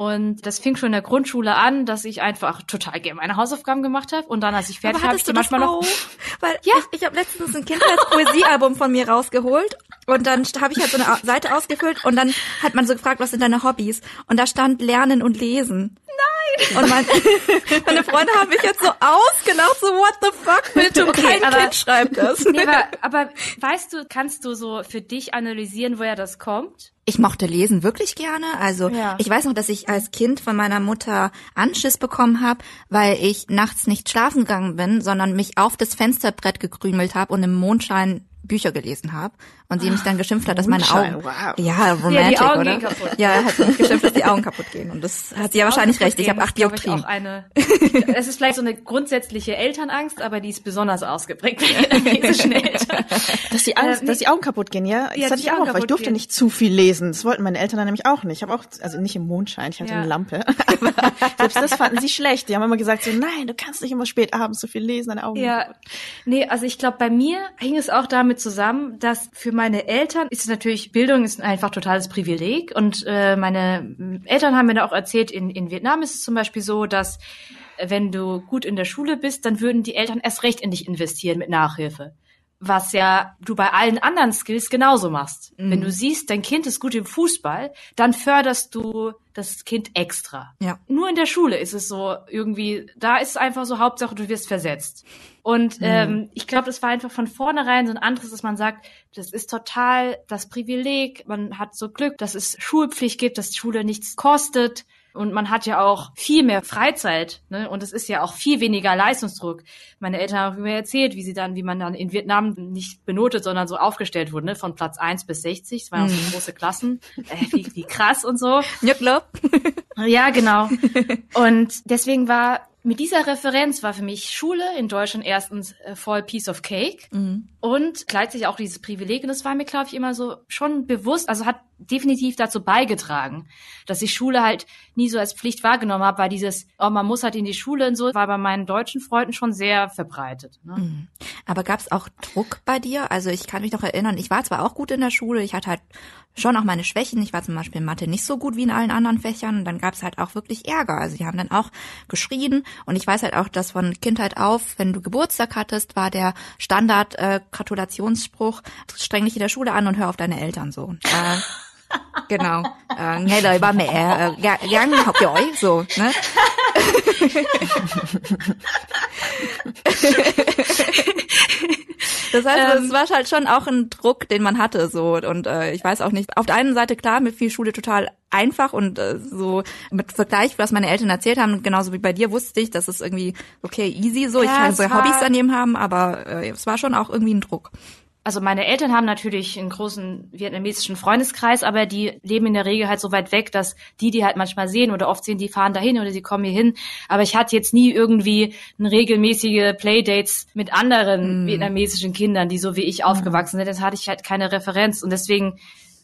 Und das fing schon in der Grundschule an, dass ich einfach total gerne meine Hausaufgaben gemacht habe. Und dann, als ich fertig habe, ich die manchmal noch. (laughs) Weil ja. ich, ich habe letztens ein Kindheitspoesiealbum von mir rausgeholt und dann habe ich halt so eine Seite ausgefüllt und dann hat man so gefragt, was sind deine Hobbys? Und da stand Lernen und Lesen. Nein! Und mein, (laughs) meine Freunde haben mich jetzt so ausgelacht, so what the fuck, bitte, okay, kein aber, Kind schreibt das. Nee, aber, aber weißt du, kannst du so für dich analysieren, woher das kommt? Ich mochte Lesen wirklich gerne. Also ja. ich weiß noch, dass ich als Kind von meiner Mutter Anschiss bekommen habe, weil ich nachts nicht schlafen gegangen bin, sondern mich auf das Fensterbrett gekrümelt habe und im Mondschein Bücher gelesen habe und sie mich dann geschimpft hat, dass meine Augen wow. ja romantic ja, Augen oder ja er hat mich geschimpft, dass die Augen kapput gehen und das, das hat sie ja wahrscheinlich recht. Ich habe acht Dioptrien. Eine, (laughs) es ist vielleicht so eine grundsätzliche Elternangst, aber die ist besonders ausgeprägt. (laughs) dass die Angst, äh, dass die Augen kaputt gehen, ja. Das ja, hatte ich auch, weil ich durfte gehen. nicht zu viel lesen. Das wollten meine Eltern dann nämlich auch nicht. Ich habe auch, also nicht im Mondschein, ich hatte ja. eine Lampe. (laughs) aber selbst das fanden sie schlecht. Die haben immer gesagt so, nein, du kannst nicht immer spät abends so viel lesen, deine Augen. Ja, nee, also ich glaube, bei mir hing es auch damit damit zusammen, dass für meine Eltern ist natürlich, Bildung ist einfach totales Privileg. Und äh, meine Eltern haben mir da auch erzählt, in, in Vietnam ist es zum Beispiel so, dass äh, wenn du gut in der Schule bist, dann würden die Eltern erst recht in dich investieren mit Nachhilfe was ja du bei allen anderen Skills genauso machst. Mhm. Wenn du siehst, dein Kind ist gut im Fußball, dann förderst du das Kind extra. Ja. Nur in der Schule ist es so irgendwie, da ist es einfach so Hauptsache, du wirst versetzt. Und mhm. ähm, ich glaube, das war einfach von vornherein so ein anderes, dass man sagt, das ist total das Privileg, man hat so Glück, dass es Schulpflicht gibt, dass die Schule nichts kostet. Und man hat ja auch viel mehr Freizeit, ne? Und es ist ja auch viel weniger Leistungsdruck. Meine Eltern haben mir erzählt, wie sie dann, wie man dann in Vietnam nicht benotet, sondern so aufgestellt wurde, ne? Von Platz eins bis 60. Das waren mhm. auch so große Klassen. Äh, wie, wie krass und so. Ja, genau. (laughs) Und deswegen war mit dieser Referenz war für mich Schule in Deutschland erstens äh, voll Piece of Cake mhm. und gleichzeitig auch dieses Privileg. Und das war mir, glaube ich, immer so schon bewusst, also hat definitiv dazu beigetragen, dass ich Schule halt nie so als Pflicht wahrgenommen habe, weil dieses, oh, man muss halt in die Schule und so, war bei meinen deutschen Freunden schon sehr verbreitet. Ne? Mhm. Aber gab es auch Druck bei dir? Also ich kann mich noch erinnern, ich war zwar auch gut in der Schule, ich hatte halt schon auch meine Schwächen. Ich war zum Beispiel in Mathe nicht so gut wie in allen anderen Fächern. Und dann gab es halt auch wirklich Ärger. Also die haben dann auch geschrien. Und ich weiß halt auch, dass von Kindheit auf, wenn du Geburtstag hattest, war der Standard äh, Gratulationsspruch, streng dich in der Schule an und hör auf deine Eltern so. Äh, (laughs) genau. Äh, (laughs) nghe lời ba mẹ, gắng học giỏi, so, (laughs) ne? Das heißt, ähm, war halt schon auch ein Druck, den man hatte, so und äh, ich weiß auch nicht. Auf der einen Seite klar, mir fiel Schule total einfach und äh, so mit Vergleich, was meine Eltern erzählt haben, genauso wie bei dir wusste ich, dass es irgendwie okay easy so. Ja, ich kann so Hobbys daneben haben, aber äh, es war schon auch irgendwie ein Druck also meine Eltern haben natürlich einen großen vietnamesischen Freundeskreis, aber die leben in der Regel halt so weit weg, dass die, die halt manchmal sehen oder oft sehen, die fahren dahin oder sie kommen hier hin. Aber ich hatte jetzt nie irgendwie regelmäßige Playdates mit anderen mm. vietnamesischen Kindern, die so wie ich aufgewachsen sind. Das hatte ich halt keine Referenz und deswegen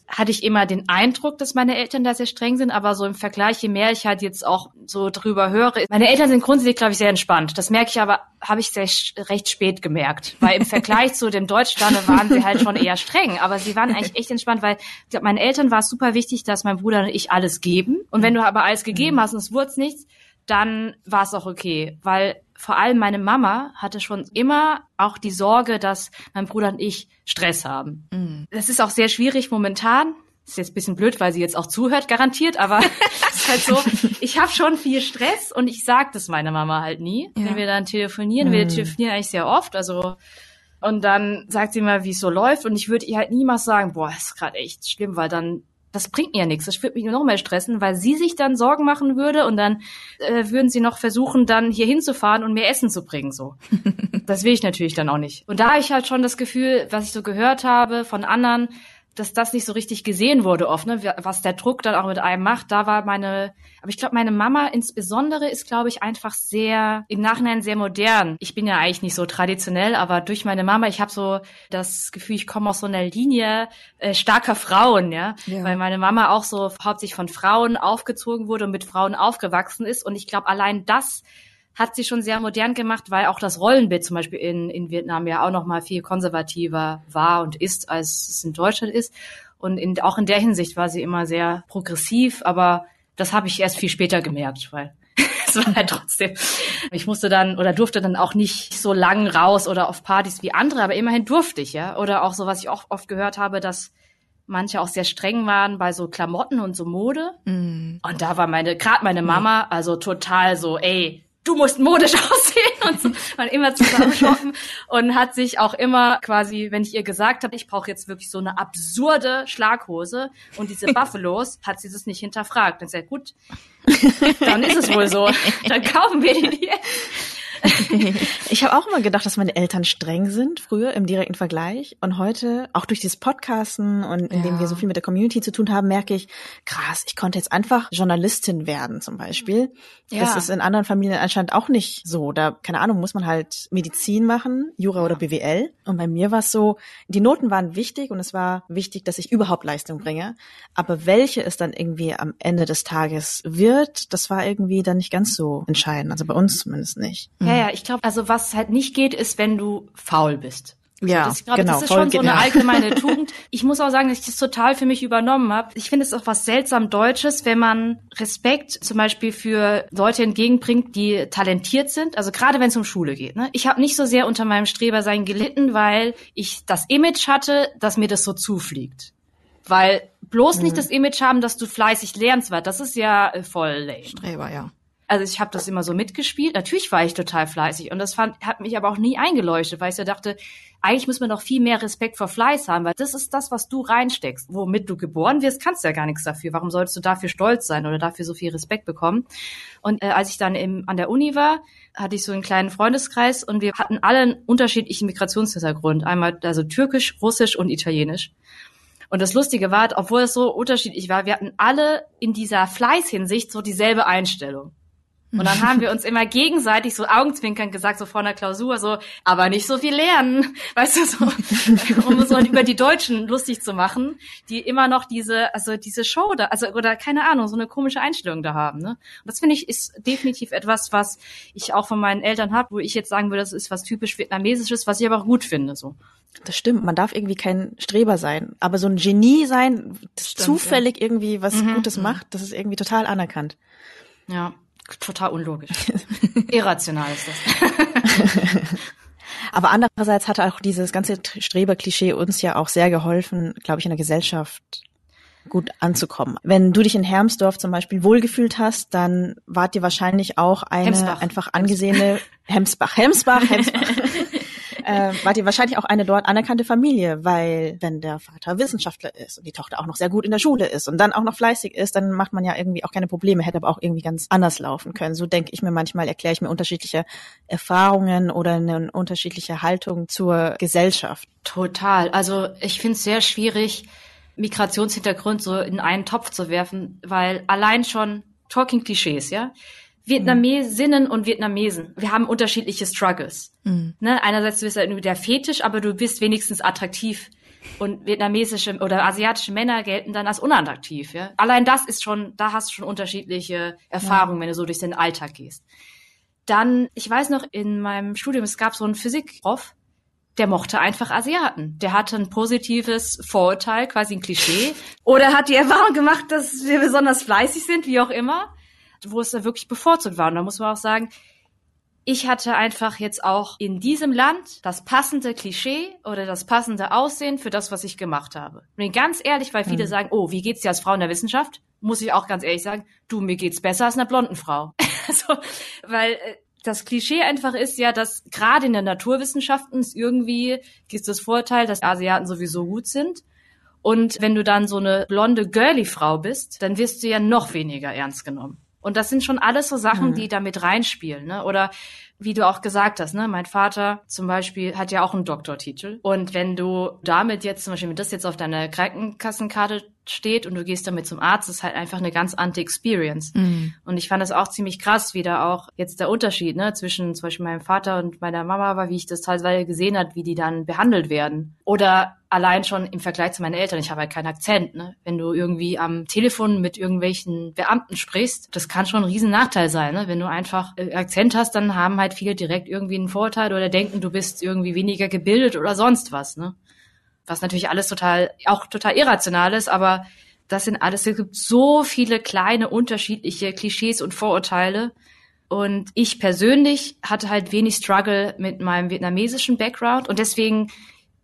hatte ich immer den Eindruck, dass meine Eltern da sehr streng sind, aber so im Vergleich, je mehr ich halt jetzt auch so drüber höre, meine Eltern sind grundsätzlich, glaube ich, sehr entspannt. Das merke ich aber, habe ich sehr recht spät gemerkt, weil im Vergleich zu dem Deutschland waren sie halt schon eher streng, aber sie waren eigentlich echt entspannt, weil ich glaube, meinen Eltern war es super wichtig, dass mein Bruder und ich alles geben. Und wenn du aber alles gegeben mhm. hast und es wurde nichts, dann war es auch okay, weil vor allem meine Mama hatte schon immer auch die Sorge, dass mein Bruder und ich Stress haben. Mhm. Das ist auch sehr schwierig momentan. Ist jetzt ein bisschen blöd, weil sie jetzt auch zuhört, garantiert, aber es (laughs) ist halt so, ich habe schon viel Stress und ich sag das meiner Mama halt nie, ja. wenn wir dann telefonieren. Mhm. Wir telefonieren eigentlich sehr oft, also und dann sagt sie mal, wie es so läuft und ich würde ihr halt niemals sagen, boah, ist gerade echt schlimm, weil dann das bringt mir ja nichts. Das würde mich nur noch mehr stressen, weil sie sich dann Sorgen machen würde und dann äh, würden sie noch versuchen, dann hier hinzufahren und mir Essen zu bringen. So, (laughs) das will ich natürlich dann auch nicht. Und da habe ich halt schon das Gefühl, was ich so gehört habe von anderen, dass das nicht so richtig gesehen wurde oft, ne? was der Druck dann auch mit einem macht. Da war meine, aber ich glaube, meine Mama insbesondere ist, glaube ich, einfach sehr, im Nachhinein sehr modern. Ich bin ja eigentlich nicht so traditionell, aber durch meine Mama, ich habe so das Gefühl, ich komme aus so einer Linie äh, starker Frauen, ja? ja, weil meine Mama auch so hauptsächlich von Frauen aufgezogen wurde und mit Frauen aufgewachsen ist. Und ich glaube, allein das hat sie schon sehr modern gemacht, weil auch das Rollenbild zum Beispiel in, in Vietnam ja auch noch mal viel konservativer war und ist, als es in Deutschland ist. Und in, auch in der Hinsicht war sie immer sehr progressiv, aber das habe ich erst viel später gemerkt, weil (laughs) es war halt trotzdem. Ich musste dann oder durfte dann auch nicht so lang raus oder auf Partys wie andere, aber immerhin durfte ich, ja. Oder auch so, was ich auch oft gehört habe, dass manche auch sehr streng waren bei so Klamotten und so Mode. Mm. Und da war meine, gerade meine Mama, also total so, ey, du musst modisch (laughs) aussehen und so, man immer zusammen shoppen (laughs) und hat sich auch immer quasi, wenn ich ihr gesagt habe, ich brauche jetzt wirklich so eine absurde Schlaghose und diese (laughs) Buffalos, hat sie das nicht hinterfragt. Dann sagt gut, dann ist es wohl so, dann kaufen wir die dir. (laughs) ich habe auch immer gedacht, dass meine Eltern streng sind, früher im direkten Vergleich. Und heute, auch durch dieses Podcasten und indem ja. wir so viel mit der Community zu tun haben, merke ich, krass, ich konnte jetzt einfach Journalistin werden zum Beispiel. Ja. Das ist in anderen Familien anscheinend auch nicht so. Da, keine Ahnung, muss man halt Medizin machen, Jura oder BWL. Und bei mir war es so, die Noten waren wichtig und es war wichtig, dass ich überhaupt Leistung bringe. Aber welche es dann irgendwie am Ende des Tages wird, das war irgendwie dann nicht ganz so entscheidend. Also bei uns zumindest nicht. Ja, ja, ich glaube, also was halt nicht geht, ist, wenn du faul bist. Ja, das, ich glaube, genau, das ist schon so eine allgemeine (laughs) Tugend. Ich muss auch sagen, dass ich das total für mich übernommen habe. Ich finde es auch was seltsam Deutsches, wenn man Respekt zum Beispiel für Leute entgegenbringt, die talentiert sind. Also gerade wenn es um Schule geht. Ne? Ich habe nicht so sehr unter meinem Strebersein gelitten, weil ich das Image hatte, dass mir das so zufliegt. Weil bloß mhm. nicht das Image haben, dass du fleißig lernst, weil das ist ja äh, voll lame. Streber, ja. Also ich habe das immer so mitgespielt. Natürlich war ich total fleißig und das fand, hat mich aber auch nie eingeleuchtet, weil ich so dachte, eigentlich muss man noch viel mehr Respekt vor Fleiß haben, weil das ist das, was du reinsteckst. Womit du geboren wirst, kannst du ja gar nichts dafür. Warum solltest du dafür stolz sein oder dafür so viel Respekt bekommen? Und äh, als ich dann im, an der Uni war, hatte ich so einen kleinen Freundeskreis und wir hatten alle einen unterschiedlichen Migrationshintergrund. Einmal also türkisch, russisch und italienisch. Und das Lustige war, obwohl es so unterschiedlich war, wir hatten alle in dieser Fleißhinsicht so dieselbe Einstellung. Und dann haben wir uns immer gegenseitig so Augenzwinkern gesagt, so vor einer Klausur, so, aber nicht so viel lernen, (laughs) weißt du, so, um so über die Deutschen lustig zu machen, die immer noch diese, also diese Show da, also, oder keine Ahnung, so eine komische Einstellung da haben, ne? Und das finde ich ist definitiv etwas, was ich auch von meinen Eltern habe, wo ich jetzt sagen würde, das ist was typisch Vietnamesisches, was ich aber auch gut finde, so. Das stimmt, man darf irgendwie kein Streber sein, aber so ein Genie sein, das stimmt, zufällig ja. irgendwie was mhm, Gutes mhm. macht, das ist irgendwie total anerkannt. Ja total unlogisch. (laughs) Irrational ist das. (laughs) Aber andererseits hat auch dieses ganze Streberklischee uns ja auch sehr geholfen, glaube ich, in der Gesellschaft gut anzukommen. Wenn du dich in Hermsdorf zum Beispiel wohlgefühlt hast, dann wart dir wahrscheinlich auch eine Hemsbach. einfach angesehene Hemsbach, Hemsbach, Hemsbach. (laughs) äh, wart ihr wahrscheinlich auch eine dort anerkannte Familie, weil wenn der Vater Wissenschaftler ist und die Tochter auch noch sehr gut in der Schule ist und dann auch noch fleißig ist, dann macht man ja irgendwie auch keine Probleme, hätte aber auch irgendwie ganz anders laufen können. So denke ich mir manchmal, erkläre ich mir unterschiedliche Erfahrungen oder eine unterschiedliche Haltung zur Gesellschaft. Total. Also ich finde es sehr schwierig, Migrationshintergrund so in einen Topf zu werfen, weil allein schon Talking Klischees, ja. Vietnamesinnen und Vietnamesen, wir haben unterschiedliche Struggles. Mhm. Ne? Einerseits bist du irgendwie der Fetisch, aber du bist wenigstens attraktiv. Und vietnamesische oder asiatische Männer gelten dann als unattraktiv. Ja? Allein das ist schon, da hast du schon unterschiedliche Erfahrungen, ja. wenn du so durch den Alltag gehst. Dann, ich weiß noch, in meinem Studium, es gab so einen Physikprof, der mochte einfach Asiaten. Der hatte ein positives Vorurteil, quasi ein Klischee. (laughs) Oder hat die Erfahrung gemacht, dass wir besonders fleißig sind, wie auch immer wo es da wirklich bevorzugt war. Und da muss man auch sagen, ich hatte einfach jetzt auch in diesem Land das passende Klischee oder das passende Aussehen für das, was ich gemacht habe. Und bin ganz ehrlich, weil viele mhm. sagen, oh, wie geht's dir als Frau in der Wissenschaft? Muss ich auch ganz ehrlich sagen, du, mir geht's besser als einer blonden Frau. (laughs) also, weil äh, das Klischee einfach ist ja, dass gerade in der Naturwissenschaften es irgendwie gibt das Vorteil, dass Asiaten sowieso gut sind. Und wenn du dann so eine blonde, girly Frau bist, dann wirst du ja noch weniger ernst genommen. Und das sind schon alles so Sachen, mhm. die da mit reinspielen. Ne? Oder wie du auch gesagt hast, ne, mein Vater zum Beispiel hat ja auch einen Doktortitel. Und wenn du damit jetzt zum Beispiel, wenn das jetzt auf deiner Krankenkassenkarte steht und du gehst damit zum Arzt, ist halt einfach eine ganz andere Experience. Mhm. Und ich fand das auch ziemlich krass, wie da auch jetzt der Unterschied ne, zwischen zum Beispiel meinem Vater und meiner Mama war, wie ich das teilweise gesehen hat, wie die dann behandelt werden. Oder allein schon im Vergleich zu meinen Eltern, ich habe halt keinen Akzent. Ne? Wenn du irgendwie am Telefon mit irgendwelchen Beamten sprichst, das kann schon ein riesen Nachteil sein. Ne? Wenn du einfach äh, Akzent hast, dann haben halt viele direkt irgendwie einen Vorteil oder denken, du bist irgendwie weniger gebildet oder sonst was. Ne? Was natürlich alles total, auch total irrational ist, aber das sind alles, es gibt so viele kleine unterschiedliche Klischees und Vorurteile. Und ich persönlich hatte halt wenig Struggle mit meinem vietnamesischen Background und deswegen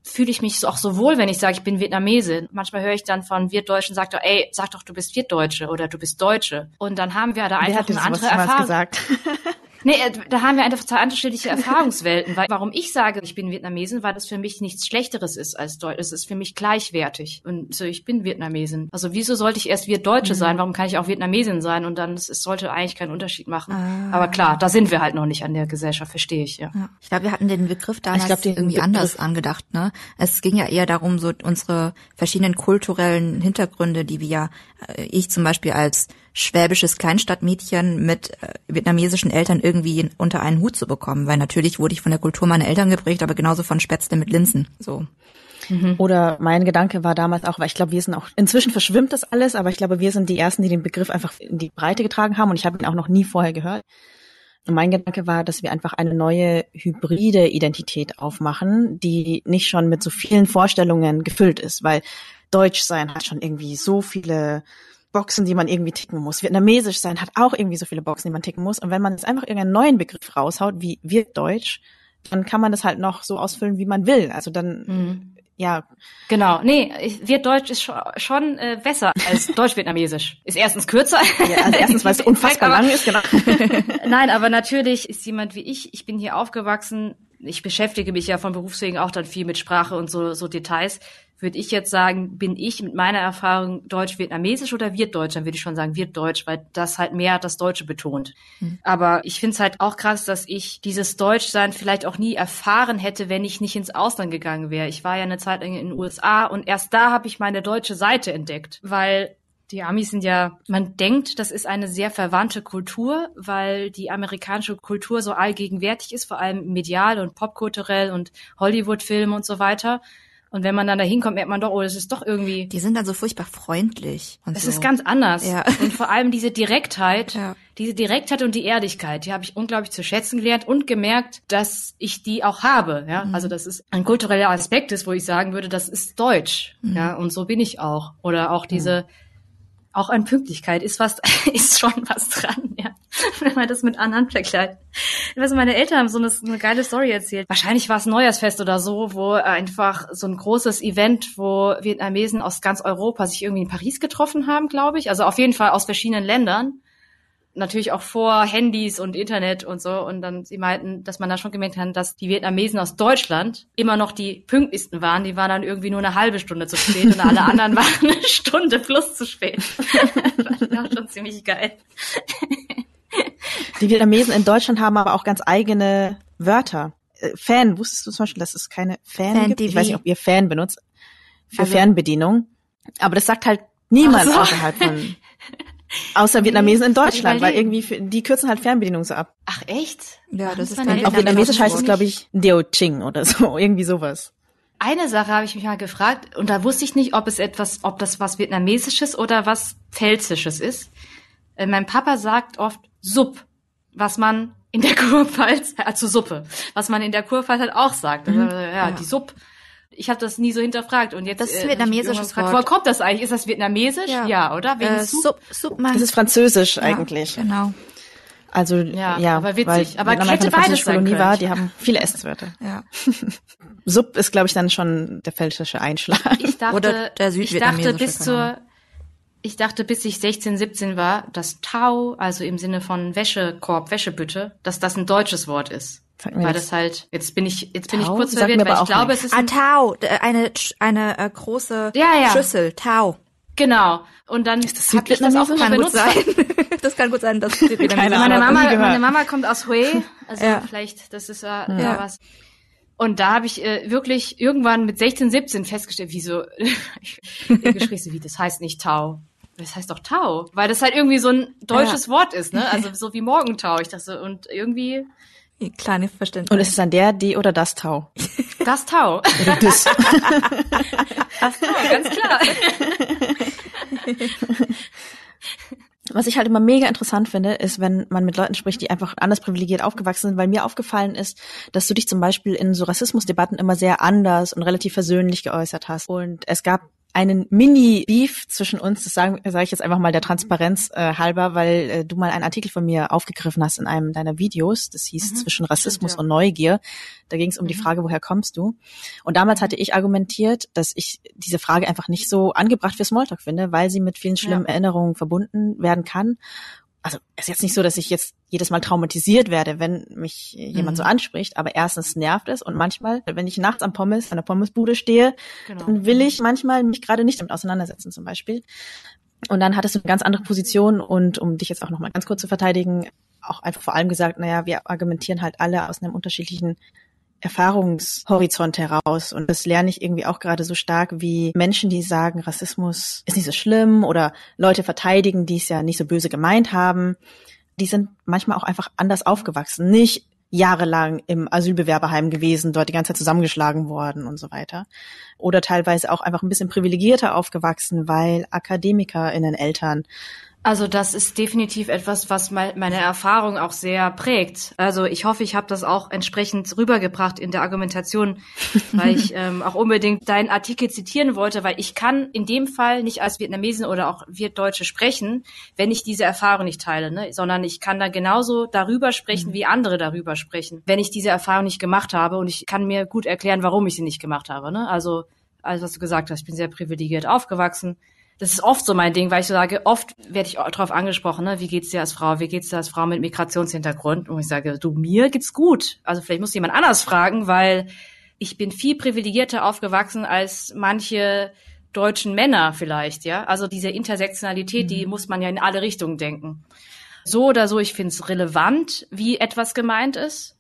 fühle ich mich auch so wohl, wenn ich sage, ich bin Vietnamesin. Manchmal höre ich dann von Wirtdeutschen, sagt doch, ey, sag doch, du bist Wirtdeutsche oder du bist Deutsche. Und dann haben wir da einfach eine andere Erfahrung. Gesagt? (laughs) Nee, äh, da haben wir einfach zwei unterschiedliche Erfahrungswelten. Weil, warum ich sage, ich bin Vietnamesin, weil das für mich nichts Schlechteres ist als Deutsch. Es ist für mich gleichwertig. Und so, ich bin Vietnamesin. Also wieso sollte ich erst Wirtdeutsche mhm. sein? Warum kann ich auch Vietnamesin sein? Und dann, es, sollte eigentlich keinen Unterschied machen. Ah. Aber klar, da sind wir halt noch nicht an der Gesellschaft, verstehe ich, ja. ja. Ich glaube, wir hatten den Begriff damals glaub, den irgendwie Begriff anders angedacht, ne? Es ging ja eher darum, so unsere verschiedenen kulturellen Hintergründe, die wir ja, äh, ich zum Beispiel als schwäbisches Kleinstadtmädchen mit äh, vietnamesischen Eltern irgendwie unter einen Hut zu bekommen, weil natürlich wurde ich von der Kultur meiner Eltern geprägt, aber genauso von Spätzle mit Linsen, so. Mhm. Oder mein Gedanke war damals auch, weil ich glaube, wir sind auch, inzwischen verschwimmt das alles, aber ich glaube, wir sind die Ersten, die den Begriff einfach in die Breite getragen haben und ich habe ihn auch noch nie vorher gehört. Und mein Gedanke war, dass wir einfach eine neue hybride Identität aufmachen, die nicht schon mit so vielen Vorstellungen gefüllt ist, weil Deutsch sein hat schon irgendwie so viele Boxen, die man irgendwie ticken muss. Vietnamesisch sein hat auch irgendwie so viele Boxen, die man ticken muss. Und wenn man jetzt einfach irgendeinen neuen Begriff raushaut, wie wird Deutsch, dann kann man das halt noch so ausfüllen, wie man will. Also dann, mhm. ja. Genau. Nee, wird Deutsch ist schon, schon äh, besser als (laughs) Deutsch-Vietnamesisch. Ist erstens kürzer. Ja, also erstens, weil es (laughs) unfassbar lang ist, genau. (laughs) Nein, aber natürlich ist jemand wie ich, ich bin hier aufgewachsen, ich beschäftige mich ja von Berufswegen auch dann viel mit Sprache und so, so Details würde ich jetzt sagen, bin ich mit meiner Erfahrung deutsch-vietnamesisch oder wird Deutsch? Dann würde ich schon sagen, wird Deutsch, weil das halt mehr das Deutsche betont. Mhm. Aber ich finde es halt auch krass, dass ich dieses Deutschsein vielleicht auch nie erfahren hätte, wenn ich nicht ins Ausland gegangen wäre. Ich war ja eine Zeit lang in den USA und erst da habe ich meine deutsche Seite entdeckt, weil die Amis sind ja, man denkt, das ist eine sehr verwandte Kultur, weil die amerikanische Kultur so allgegenwärtig ist, vor allem medial und popkulturell und Hollywood-Filme und so weiter. Und wenn man dann da hinkommt, merkt man doch, oh, das ist doch irgendwie. Die sind dann so furchtbar freundlich. Und es so. ist ganz anders. Ja. Und vor allem diese Direktheit, ja. diese Direktheit und die Ehrlichkeit, die habe ich unglaublich zu schätzen gelernt und gemerkt, dass ich die auch habe. Ja, mhm. also das ist ein kultureller Aspekt ist, wo ich sagen würde, das ist Deutsch. Mhm. Ja, und so bin ich auch. Oder auch diese, mhm auch an Pünktlichkeit ist was, (laughs) ist schon was dran, ja. Wenn man das mit anderen vergleicht. Also meine Eltern haben so eine, eine geile Story erzählt. Wahrscheinlich war es Neujahrsfest oder so, wo einfach so ein großes Event, wo Vietnamesen aus ganz Europa sich irgendwie in Paris getroffen haben, glaube ich. Also auf jeden Fall aus verschiedenen Ländern natürlich auch vor Handys und Internet und so. Und dann sie meinten, dass man da schon gemerkt hat, dass die Vietnamesen aus Deutschland immer noch die pünktlichsten waren. Die waren dann irgendwie nur eine halbe Stunde zu spät und alle anderen (laughs) waren eine Stunde plus zu spät. (laughs) das war schon ziemlich geil. Die Vietnamesen in Deutschland haben aber auch ganz eigene Wörter. Äh, Fan, wusstest du zum Beispiel, dass es keine Fan, Fan gibt? Ich weiß nicht, ob ihr Fan benutzt für also, Fernbedienung. Aber das sagt halt niemand so. außerhalb von (laughs) Außer Vietnamesen in Deutschland, weil irgendwie, die kürzen halt Fernbedienung so ab. Ach echt? Ja, das ist dann Auf Vietnamesisch heißt es, glaube ich, Deo Ching oder so, (laughs) irgendwie sowas. Eine Sache habe ich mich mal gefragt und da wusste ich nicht, ob es etwas, ob das was Vietnamesisches oder was Pfälzisches ist. Äh, mein Papa sagt oft Supp, was man in der (laughs) Kurpfalz, also Suppe, was man in der Kurpfalz halt auch sagt. Mhm. Also, ja, ja, die Supp ich habe das nie so hinterfragt und jetzt das ist äh, vietnamesisches gefragt, Wort. Woher kommt das eigentlich? Ist das vietnamesisch? Ja, ja oder? Wegen äh, Sup, Sup das ist französisch ja, eigentlich. Genau. Also ja, ja aber witzig. aber hätte beides sein Kolonie war, die haben viele S-Wörter. Ja. (laughs) Sub ist, glaube ich, dann schon der pfälzische Einschlag. Ich dachte, Oder der ich dachte bis zur, ich dachte, bis ich 16, 17 war, dass Tau, also im Sinne von Wäschekorb, Wäschebütte, dass das ein deutsches Wort ist. Weil das halt, jetzt bin ich, jetzt bin Tau? ich kurz verwirrt, weil ich glaube, nicht. es ist. Ah, Tau, eine, eine äh, große ja, ja. Schüssel, Tau. Genau. Und dann ist das ich das auch kann benutzt. Gut sein. (laughs) (laughs) das kann gut sein, dass (laughs) Keine meine Mama, meine Mama kommt aus Hue, also ja. vielleicht, das ist ja, ja. was. Und da habe ich äh, wirklich irgendwann mit 16, 17 festgestellt, wieso, ich, ich wie, das heißt nicht Tau. Das heißt doch Tau, weil das halt irgendwie so ein deutsches ja. Wort ist, ne? Also so wie Morgentau. Ich dachte, und irgendwie Kleine Verständnis. Und ist es dann der, die oder das Tau? (laughs) Das Tau. Oder das. (laughs) das Tau, ganz klar. (laughs) Was ich halt immer mega interessant finde, ist, wenn man mit Leuten spricht, die einfach anders privilegiert aufgewachsen sind, weil mir aufgefallen ist, dass du dich zum Beispiel in so Rassismusdebatten immer sehr anders und relativ versöhnlich geäußert hast. Und es gab einen Mini-Beef zwischen uns, das sage sag ich jetzt einfach mal der Transparenz äh, halber, weil äh, du mal einen Artikel von mir aufgegriffen hast in einem deiner Videos, das hieß mhm, zwischen Rassismus stimmt, ja. und Neugier. Da ging es um mhm. die Frage, woher kommst du? Und damals hatte ich argumentiert, dass ich diese Frage einfach nicht so angebracht für Smalltalk finde, weil sie mit vielen schlimmen ja. Erinnerungen verbunden werden kann also es ist jetzt nicht so, dass ich jetzt jedes Mal traumatisiert werde, wenn mich jemand mhm. so anspricht, aber erstens nervt es und manchmal, wenn ich nachts am Pommes, an der Pommesbude stehe, genau. dann will ich manchmal mich gerade nicht damit auseinandersetzen zum Beispiel. Und dann hattest du eine ganz andere Position und um dich jetzt auch nochmal ganz kurz zu verteidigen, auch einfach vor allem gesagt, naja, wir argumentieren halt alle aus einem unterschiedlichen Erfahrungshorizont heraus. Und das lerne ich irgendwie auch gerade so stark wie Menschen, die sagen, Rassismus ist nicht so schlimm oder Leute verteidigen, die es ja nicht so böse gemeint haben. Die sind manchmal auch einfach anders aufgewachsen. Nicht jahrelang im Asylbewerberheim gewesen, dort die ganze Zeit zusammengeschlagen worden und so weiter. Oder teilweise auch einfach ein bisschen privilegierter aufgewachsen, weil AkademikerInnen Eltern Also das ist definitiv etwas, was meine Erfahrung auch sehr prägt. Also ich hoffe, ich habe das auch entsprechend rübergebracht in der Argumentation, (laughs) weil ich ähm, auch unbedingt deinen Artikel zitieren wollte, weil ich kann in dem Fall nicht als Vietnamesin oder auch Wirtdeutsche sprechen, wenn ich diese Erfahrung nicht teile, ne? sondern ich kann dann genauso darüber sprechen, mhm. wie andere darüber sprechen, wenn ich diese Erfahrung nicht gemacht habe und ich kann mir gut erklären, warum ich sie nicht gemacht habe. Ne? Also alles, was du gesagt hast, ich bin sehr privilegiert aufgewachsen das ist oft so mein Ding, weil ich so sage, oft werde ich darauf angesprochen, ne? wie geht's dir als Frau, wie geht's dir als Frau mit Migrationshintergrund? Und ich sage, du, mir geht's gut. Also vielleicht muss jemand anders fragen, weil ich bin viel privilegierter aufgewachsen als manche deutschen Männer vielleicht, ja. Also diese Intersektionalität, mhm. die muss man ja in alle Richtungen denken. So oder so, ich finde es relevant, wie etwas gemeint ist.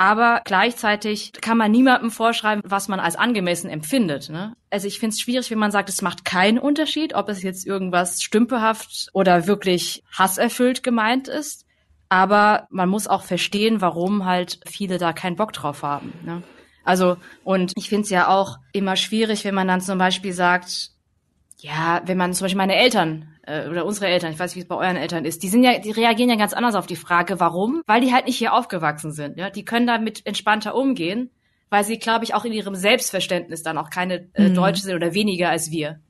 Aber gleichzeitig kann man niemandem vorschreiben, was man als angemessen empfindet. Ne? Also ich finde es schwierig, wenn man sagt, es macht keinen Unterschied, ob es jetzt irgendwas stümperhaft oder wirklich hasserfüllt gemeint ist. Aber man muss auch verstehen, warum halt viele da keinen Bock drauf haben. Ne? Also, und ich finde es ja auch immer schwierig, wenn man dann zum Beispiel sagt, ja, wenn man zum Beispiel meine Eltern äh, oder unsere Eltern, ich weiß nicht, wie es bei euren Eltern ist, die sind ja, die reagieren ja ganz anders auf die Frage, warum? Weil die halt nicht hier aufgewachsen sind. Ja, die können damit entspannter umgehen, weil sie, glaube ich, auch in ihrem Selbstverständnis dann auch keine äh, mhm. Deutsche sind oder weniger als wir.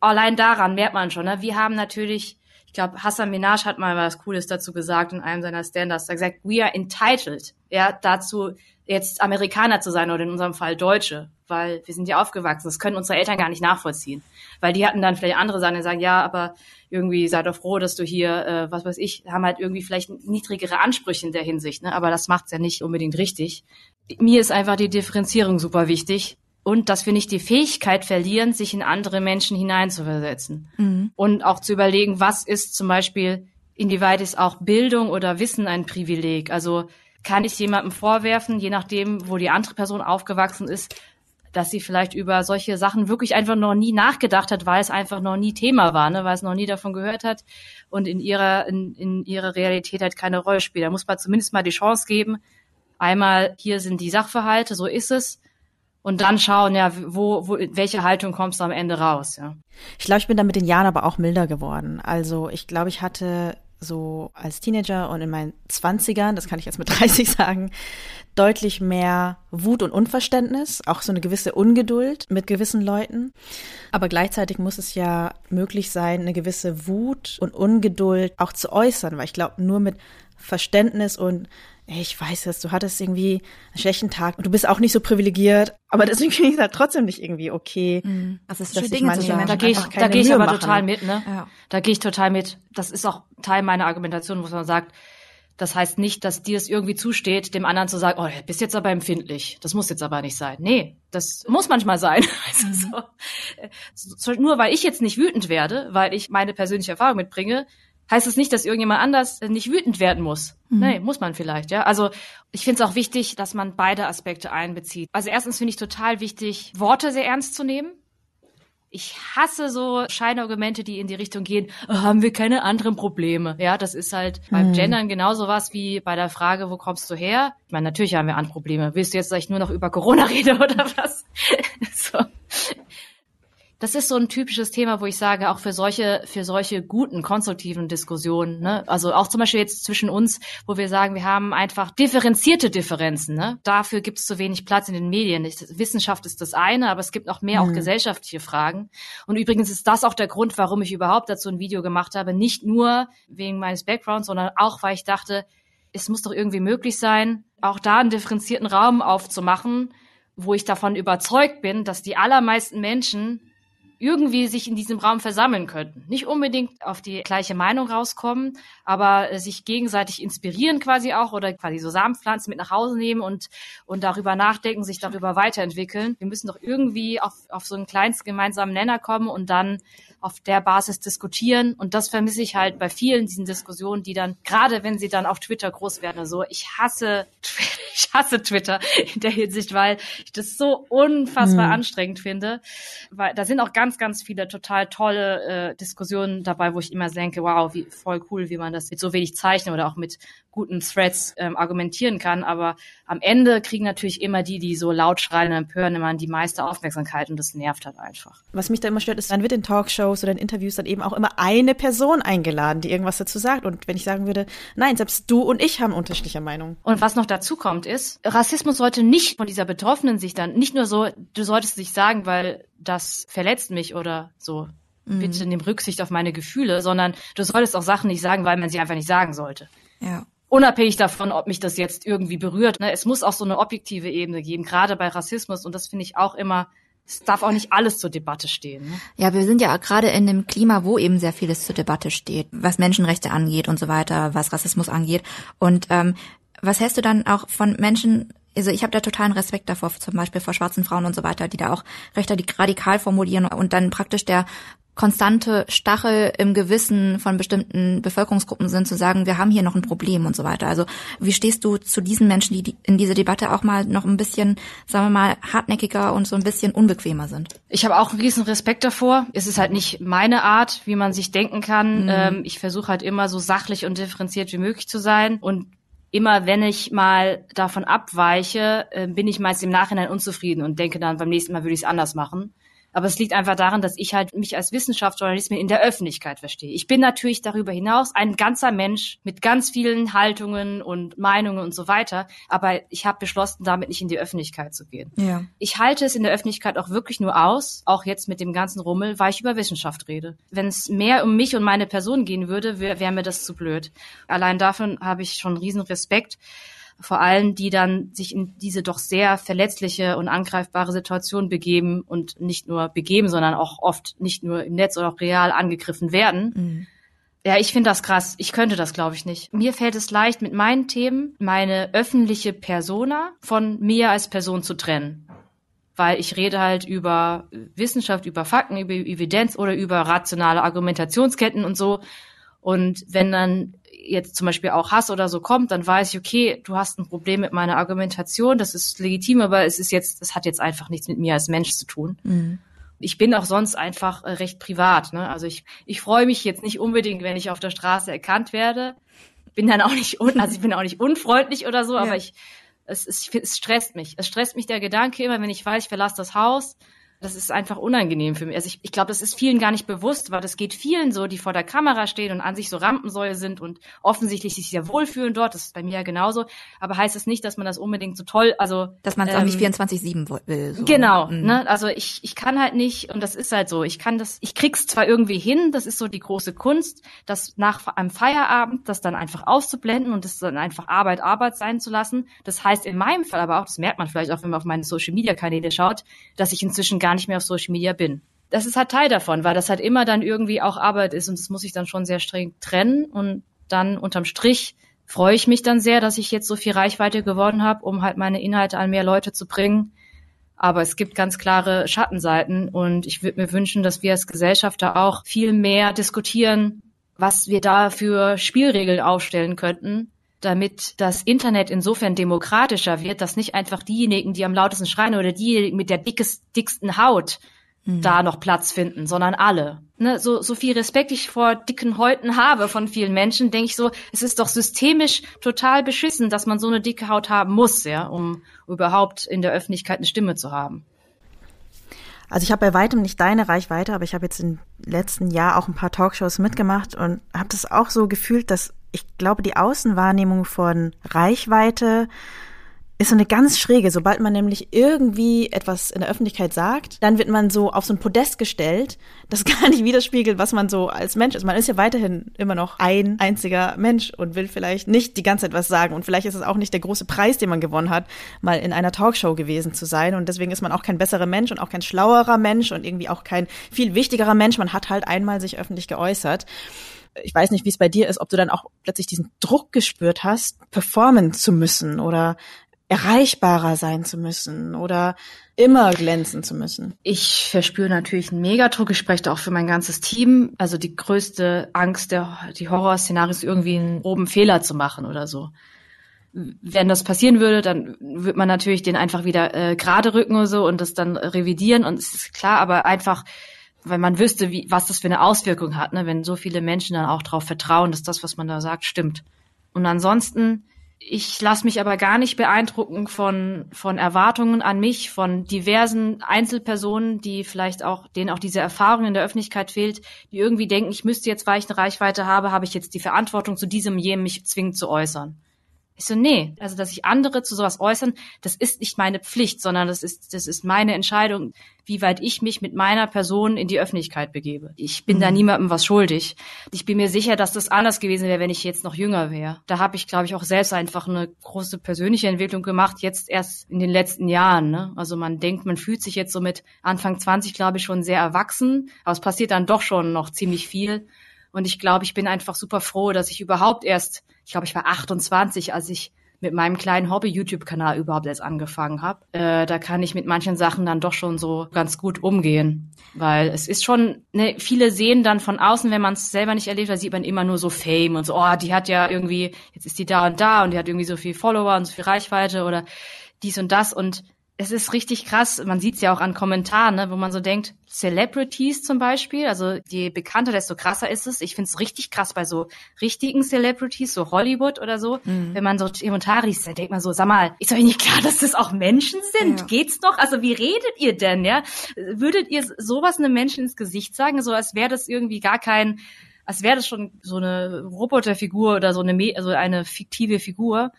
Allein daran merkt man schon. Ne? Wir haben natürlich, ich glaube, Hassan Minaj hat mal was Cooles dazu gesagt in einem seiner Standards. Er hat gesagt, we are entitled, ja, dazu jetzt Amerikaner zu sein oder in unserem Fall Deutsche, weil wir sind ja aufgewachsen. Das können unsere Eltern gar nicht nachvollziehen, weil die hatten dann vielleicht andere Sachen, die sagen, ja, aber irgendwie sei doch froh, dass du hier, äh, was weiß ich, haben halt irgendwie vielleicht niedrigere Ansprüche in der Hinsicht, ne? aber das macht's ja nicht unbedingt richtig. Mir ist einfach die Differenzierung super wichtig und dass wir nicht die Fähigkeit verlieren, sich in andere Menschen hineinzuversetzen mhm. und auch zu überlegen, was ist zum Beispiel, inwieweit ist auch Bildung oder Wissen ein Privileg? Also kann ich jemandem vorwerfen, je nachdem, wo die andere Person aufgewachsen ist, dass sie vielleicht über solche Sachen wirklich einfach noch nie nachgedacht hat, weil es einfach noch nie Thema war, ne? weil es noch nie davon gehört hat und in ihrer, in, in ihrer Realität halt keine Rolle spielt. Da muss man zumindest mal die Chance geben, einmal hier sind die Sachverhalte, so ist es. Und dann schauen, ja, wo, wo, welche Haltung kommst du am Ende raus, ja. Ich glaube, ich bin da mit den Jahren aber auch milder geworden. Also ich glaube, ich hatte so als Teenager und in meinen Zwanzigern, das kann ich jetzt mit (laughs) 30 sagen, deutlich mehr Wut und Unverständnis, auch so eine gewisse Ungeduld mit gewissen Leuten. Aber gleichzeitig muss es ja möglich sein, eine gewisse Wut und Ungeduld auch zu äußern, weil ich glaube, nur mit Verständnis und ich weiß es, du hattest irgendwie einen schlechten Tag und du bist auch nicht so privilegiert, aber deswegen finde ich es halt trotzdem nicht irgendwie okay. Mhm. Also es ist Dinge manche Menschen da gehe ich, da gehe ich aber machen. total mit, ne? Ja. Da gehe ich total mit. Das ist auch Teil meiner Argumentation, wo man sagt, das heißt nicht, dass dir es irgendwie zusteht, dem anderen zu sagen, oh, du bist jetzt aber empfindlich. Das muss jetzt aber nicht sein. Nee, das muss manchmal sein. (laughs) Also mhm. so. Nur weil ich jetzt nicht wütend werde, weil ich meine persönliche Erfahrung mitbringe, heißt es nicht, dass irgendjemand anders nicht wütend werden muss. Mhm. Nee, muss man vielleicht, ja. Also ich finde es auch wichtig, dass man beide Aspekte einbezieht. Also erstens finde ich total wichtig, Worte sehr ernst zu nehmen. Ich hasse so Scheinargumente, die in die Richtung gehen, oh, haben wir keine anderen Probleme. Ja, das ist halt beim mhm. Gendern genauso was wie bei der Frage, wo kommst du her? Ich meine, natürlich haben wir andere Probleme. Willst du jetzt, dass ich nur noch über Corona (laughs) rede oder was? (laughs) so das ist so ein typisches Thema, wo ich sage, auch für solche, für solche guten, konstruktiven Diskussionen, ne? also auch zum Beispiel jetzt zwischen uns, wo wir sagen, wir haben einfach differenzierte Differenzen. Ne? Dafür gibt es zu wenig Platz in den Medien. Wissenschaft ist das eine, aber es gibt noch mehr mhm. auch gesellschaftliche Fragen. Und übrigens ist das auch der Grund, warum ich überhaupt dazu ein Video gemacht habe. Nicht nur wegen meines Backgrounds, sondern auch, weil ich dachte, es muss doch irgendwie möglich sein, auch da einen differenzierten Raum aufzumachen, wo ich davon überzeugt bin, dass die allermeisten Menschen irgendwie sich in diesem Raum versammeln könnten. Nicht unbedingt auf die gleiche Meinung rauskommen, aber äh, sich gegenseitig inspirieren quasi auch oder quasi so Samenpflanzen mit nach Hause nehmen und, und darüber nachdenken, sich darüber weiterentwickeln. Wir müssen doch irgendwie auf, auf so einen kleinsten gemeinsamen Nenner kommen und dann auf der Basis diskutieren. Und das vermisse ich halt bei vielen diesen Diskussionen, die dann, gerade wenn sie dann auf Twitter groß werden, so, ich hasse Twitter (laughs) ich hasse Twitter in der Hinsicht, weil ich das so unfassbar hm. anstrengend finde. Weil da sind auch ganz, ganz viele total tolle äh, Diskussionen dabei, wo ich immer denke, wow, wie voll cool, wie man das mit so wenig Zeichnen oder auch mit guten Threads ähm, argumentieren kann. Aber am Ende kriegen natürlich immer die, die so laut schreien und empören, immer die meiste Aufmerksamkeit und das nervt halt einfach. Was mich da immer stört, ist, dann wird in Talkshows oder in Interviews dann eben auch immer eine Person eingeladen, die irgendwas dazu sagt. Und wenn ich sagen würde, nein, selbst du und ich haben unterschiedliche Meinungen. Und was noch dazu kommt, ist, Rassismus sollte nicht von dieser Betroffenen sich dann, nicht nur so, du solltest nicht sagen, weil das verletzt mich oder so. Mhm. Bitte nimm Rücksicht auf meine Gefühle, sondern du solltest auch Sachen nicht sagen, weil man sie einfach nicht sagen sollte. Ja unabhängig davon, ob mich das jetzt irgendwie berührt. Ne? Es muss auch so eine objektive Ebene geben, gerade bei Rassismus. Und das finde ich auch immer, es darf auch nicht alles zur Debatte stehen. Ne? Ja, wir sind ja gerade in einem Klima, wo eben sehr vieles zur Debatte steht, was Menschenrechte angeht und so weiter, was Rassismus angeht. Und ähm, was hältst du dann auch von Menschen, also ich habe da totalen Respekt davor, zum Beispiel vor schwarzen Frauen und so weiter, die da auch recht radikal formulieren und dann praktisch der konstante Stachel im Gewissen von bestimmten Bevölkerungsgruppen sind, zu sagen, wir haben hier noch ein Problem und so weiter. Also wie stehst du zu diesen Menschen, die in dieser Debatte auch mal noch ein bisschen, sagen wir mal, hartnäckiger und so ein bisschen unbequemer sind? Ich habe auch einen riesen Respekt davor. Es ist halt nicht meine Art, wie man sich denken kann. Mhm. Ähm, ich versuche halt immer so sachlich und differenziert wie möglich zu sein und immer wenn ich mal davon abweiche, äh, bin ich meist im Nachhinein unzufrieden und denke dann, beim nächsten Mal würde ich es anders machen. Aber es liegt einfach daran, dass ich halt mich als Wissenschaftsjournalistin in der Öffentlichkeit verstehe. Ich bin natürlich darüber hinaus ein ganzer Mensch mit ganz vielen Haltungen und Meinungen und so weiter. Aber ich habe beschlossen, damit nicht in die Öffentlichkeit zu gehen. Ja. Ich halte es in der Öffentlichkeit auch wirklich nur aus, auch jetzt mit dem ganzen Rummel, weil ich über Wissenschaft rede. Wenn es mehr um mich und meine Person gehen würde, wäre wär mir das zu blöd. Allein davon habe ich schon riesen Respekt vor allem die dann sich in diese doch sehr verletzliche und angreifbare Situation begeben und nicht nur begeben, sondern auch oft nicht nur im Netz oder auch real angegriffen werden. Mhm. Ja, ich finde das krass. Ich könnte das, glaube ich, nicht. Mir fällt es leicht, mit meinen Themen meine öffentliche Persona von mir als Person zu trennen. Weil ich rede halt über Wissenschaft, über Fakten, über Evidenz oder über rationale Argumentationsketten und so. Und wenn dann jetzt zum Beispiel auch Hass oder so kommt, dann weiß ich, okay, du hast ein Problem mit meiner Argumentation, das ist legitim, aber es ist jetzt, das hat jetzt einfach nichts mit mir als Mensch zu tun. Mhm. Ich bin auch sonst einfach äh, recht privat. Ne? Also ich, ich freue mich jetzt nicht unbedingt, wenn ich auf der Straße erkannt werde. Bin dann auch nicht, un, also ich bin auch nicht unfreundlich oder so, ja. aber ich, es, es, es stresst mich. Es stresst mich der Gedanke immer, wenn ich weiß, ich verlasse das Haus das ist einfach unangenehm für mich. Also ich, ich glaube, das ist vielen gar nicht bewusst, weil das geht vielen so, die vor der Kamera stehen und an sich so Rampensäue sind und offensichtlich sich sehr wohlfühlen dort. Das ist bei mir ja genauso. Aber heißt es das nicht, dass man das unbedingt so toll, also dass man es ähm, auch nicht 24/7 will. So. Genau. Mhm. Ne? Also ich ich kann halt nicht und das ist halt so. Ich kann das, ich krieg's zwar irgendwie hin. Das ist so die große Kunst, das nach einem Feierabend, das dann einfach auszublenden und das dann einfach Arbeit Arbeit sein zu lassen. Das heißt in meinem Fall aber auch, das merkt man vielleicht auch, wenn man auf meine Social Media Kanäle schaut, dass ich inzwischen gar gar nicht mehr auf Social Media bin. Das ist halt Teil davon, weil das halt immer dann irgendwie auch Arbeit ist und das muss ich dann schon sehr streng trennen und dann unterm Strich freue ich mich dann sehr, dass ich jetzt so viel Reichweite gewonnen habe, um halt meine Inhalte an mehr Leute zu bringen. Aber es gibt ganz klare Schattenseiten und ich würde mir wünschen, dass wir als Gesellschaft da auch viel mehr diskutieren, was wir da für Spielregeln aufstellen könnten, damit das Internet insofern demokratischer wird, dass nicht einfach diejenigen, die am lautesten schreien oder diejenigen mit der dickes, dicksten Haut mhm. da noch Platz finden, sondern alle. Ne, so, so viel Respekt ich vor dicken Häuten habe von vielen Menschen, denke ich so, es ist doch systemisch total beschissen, dass man so eine dicke Haut haben muss, ja, um überhaupt in der Öffentlichkeit eine Stimme zu haben. Also ich habe bei weitem nicht deine Reichweite, aber ich habe jetzt im letzten Jahr auch ein paar Talkshows mitgemacht und habe das auch so gefühlt, dass ich glaube, die Außenwahrnehmung von Reichweite ist so eine ganz schräge. Sobald man nämlich irgendwie etwas in der Öffentlichkeit sagt, dann wird man so auf so ein Podest gestellt, das (laughs) gar nicht widerspiegelt, was man so als Mensch ist. Man ist ja weiterhin immer noch ein einziger Mensch und will vielleicht nicht die ganze Zeit was sagen. Und vielleicht ist es auch nicht der große Preis, den man gewonnen hat, mal in einer Talkshow gewesen zu sein. Und deswegen ist man auch kein besserer Mensch und auch kein schlauerer Mensch und irgendwie auch kein viel wichtigerer Mensch. Man hat halt einmal sich öffentlich geäußert ich weiß nicht, wie es bei dir ist, ob du dann auch plötzlich diesen Druck gespürt hast, performen zu müssen oder erreichbarer sein zu müssen oder immer glänzen zu müssen. Ich verspüre natürlich einen Megadruck. Ich spreche auch für mein ganzes Team. Also die größte Angst, der, die Horrorszenarien ist irgendwie einen groben Fehler zu machen oder so. wenn das passieren würde, dann wird man natürlich den einfach wieder äh, gerade rücken und so und das dann revidieren und es ist klar, aber einfach, wenn man wüsste, wie, was das für eine Auswirkung hat, ne, wenn so viele Menschen dann auch darauf vertrauen, dass das, was man da sagt, stimmt. Und ansonsten ich lasse mich aber gar nicht beeindrucken von, von Erwartungen an mich, von diversen Einzelpersonen, die vielleicht auch, denen auch diese Erfahrung in der Öffentlichkeit fehlt, die irgendwie denken, ich müsste jetzt, weil ich eine Reichweite habe, habe ich jetzt die Verantwortung, zu diesem jenem mich zwingend zu äußern. Ich so, nee, also dass sich andere zu sowas äußern, das ist nicht meine Pflicht, sondern das ist, das ist meine Entscheidung, wie weit ich mich mit meiner Person in die Öffentlichkeit begebe. Ich bin mhm. da niemandem was schuldig. Ich bin mir sicher, dass das anders gewesen wäre, wenn ich jetzt noch jünger wäre. Da habe ich, glaube ich, auch selbst einfach eine große persönliche Entwicklung gemacht, jetzt erst in den letzten Jahren. Ne? Also man denkt, man fühlt sich jetzt so mit Anfang 20, glaube ich, schon sehr erwachsen, aber es passiert dann doch schon noch ziemlich viel. Und ich glaube, ich bin einfach super froh, dass ich überhaupt erst, ich glaube, ich war 28, als ich mit meinem kleinen Hobby-YouTube-Kanal überhaupt erst angefangen habe. Äh, da kann ich mit manchen Sachen dann doch schon so ganz gut umgehen. Weil es ist schon, ne, viele sehen dann von außen, wenn man es selber nicht erlebt, da sieht man immer nur so Fame und so, oh, die hat ja irgendwie, jetzt ist die da und da und die hat irgendwie so viel Follower und so viel Reichweite oder dies und das. Und es ist richtig krass. Man sieht es ja auch an Kommentaren, ne, wo man so denkt, Celebrities zum Beispiel, also je bekannter, desto krasser ist es. Ich finde es richtig krass bei so richtigen Celebrities, so Hollywood oder so. Mhm. Wenn man so Kommentare liest, dann denkt man so, sag mal, ist euch nicht klar, dass das auch Menschen sind? Ja. Geht's noch? Also wie redet ihr denn, ja? Würdet ihr sowas einem Menschen ins Gesicht sagen, so als wäre das irgendwie gar kein, als wäre das schon so eine Roboterfigur oder so eine, also eine fiktive Figur?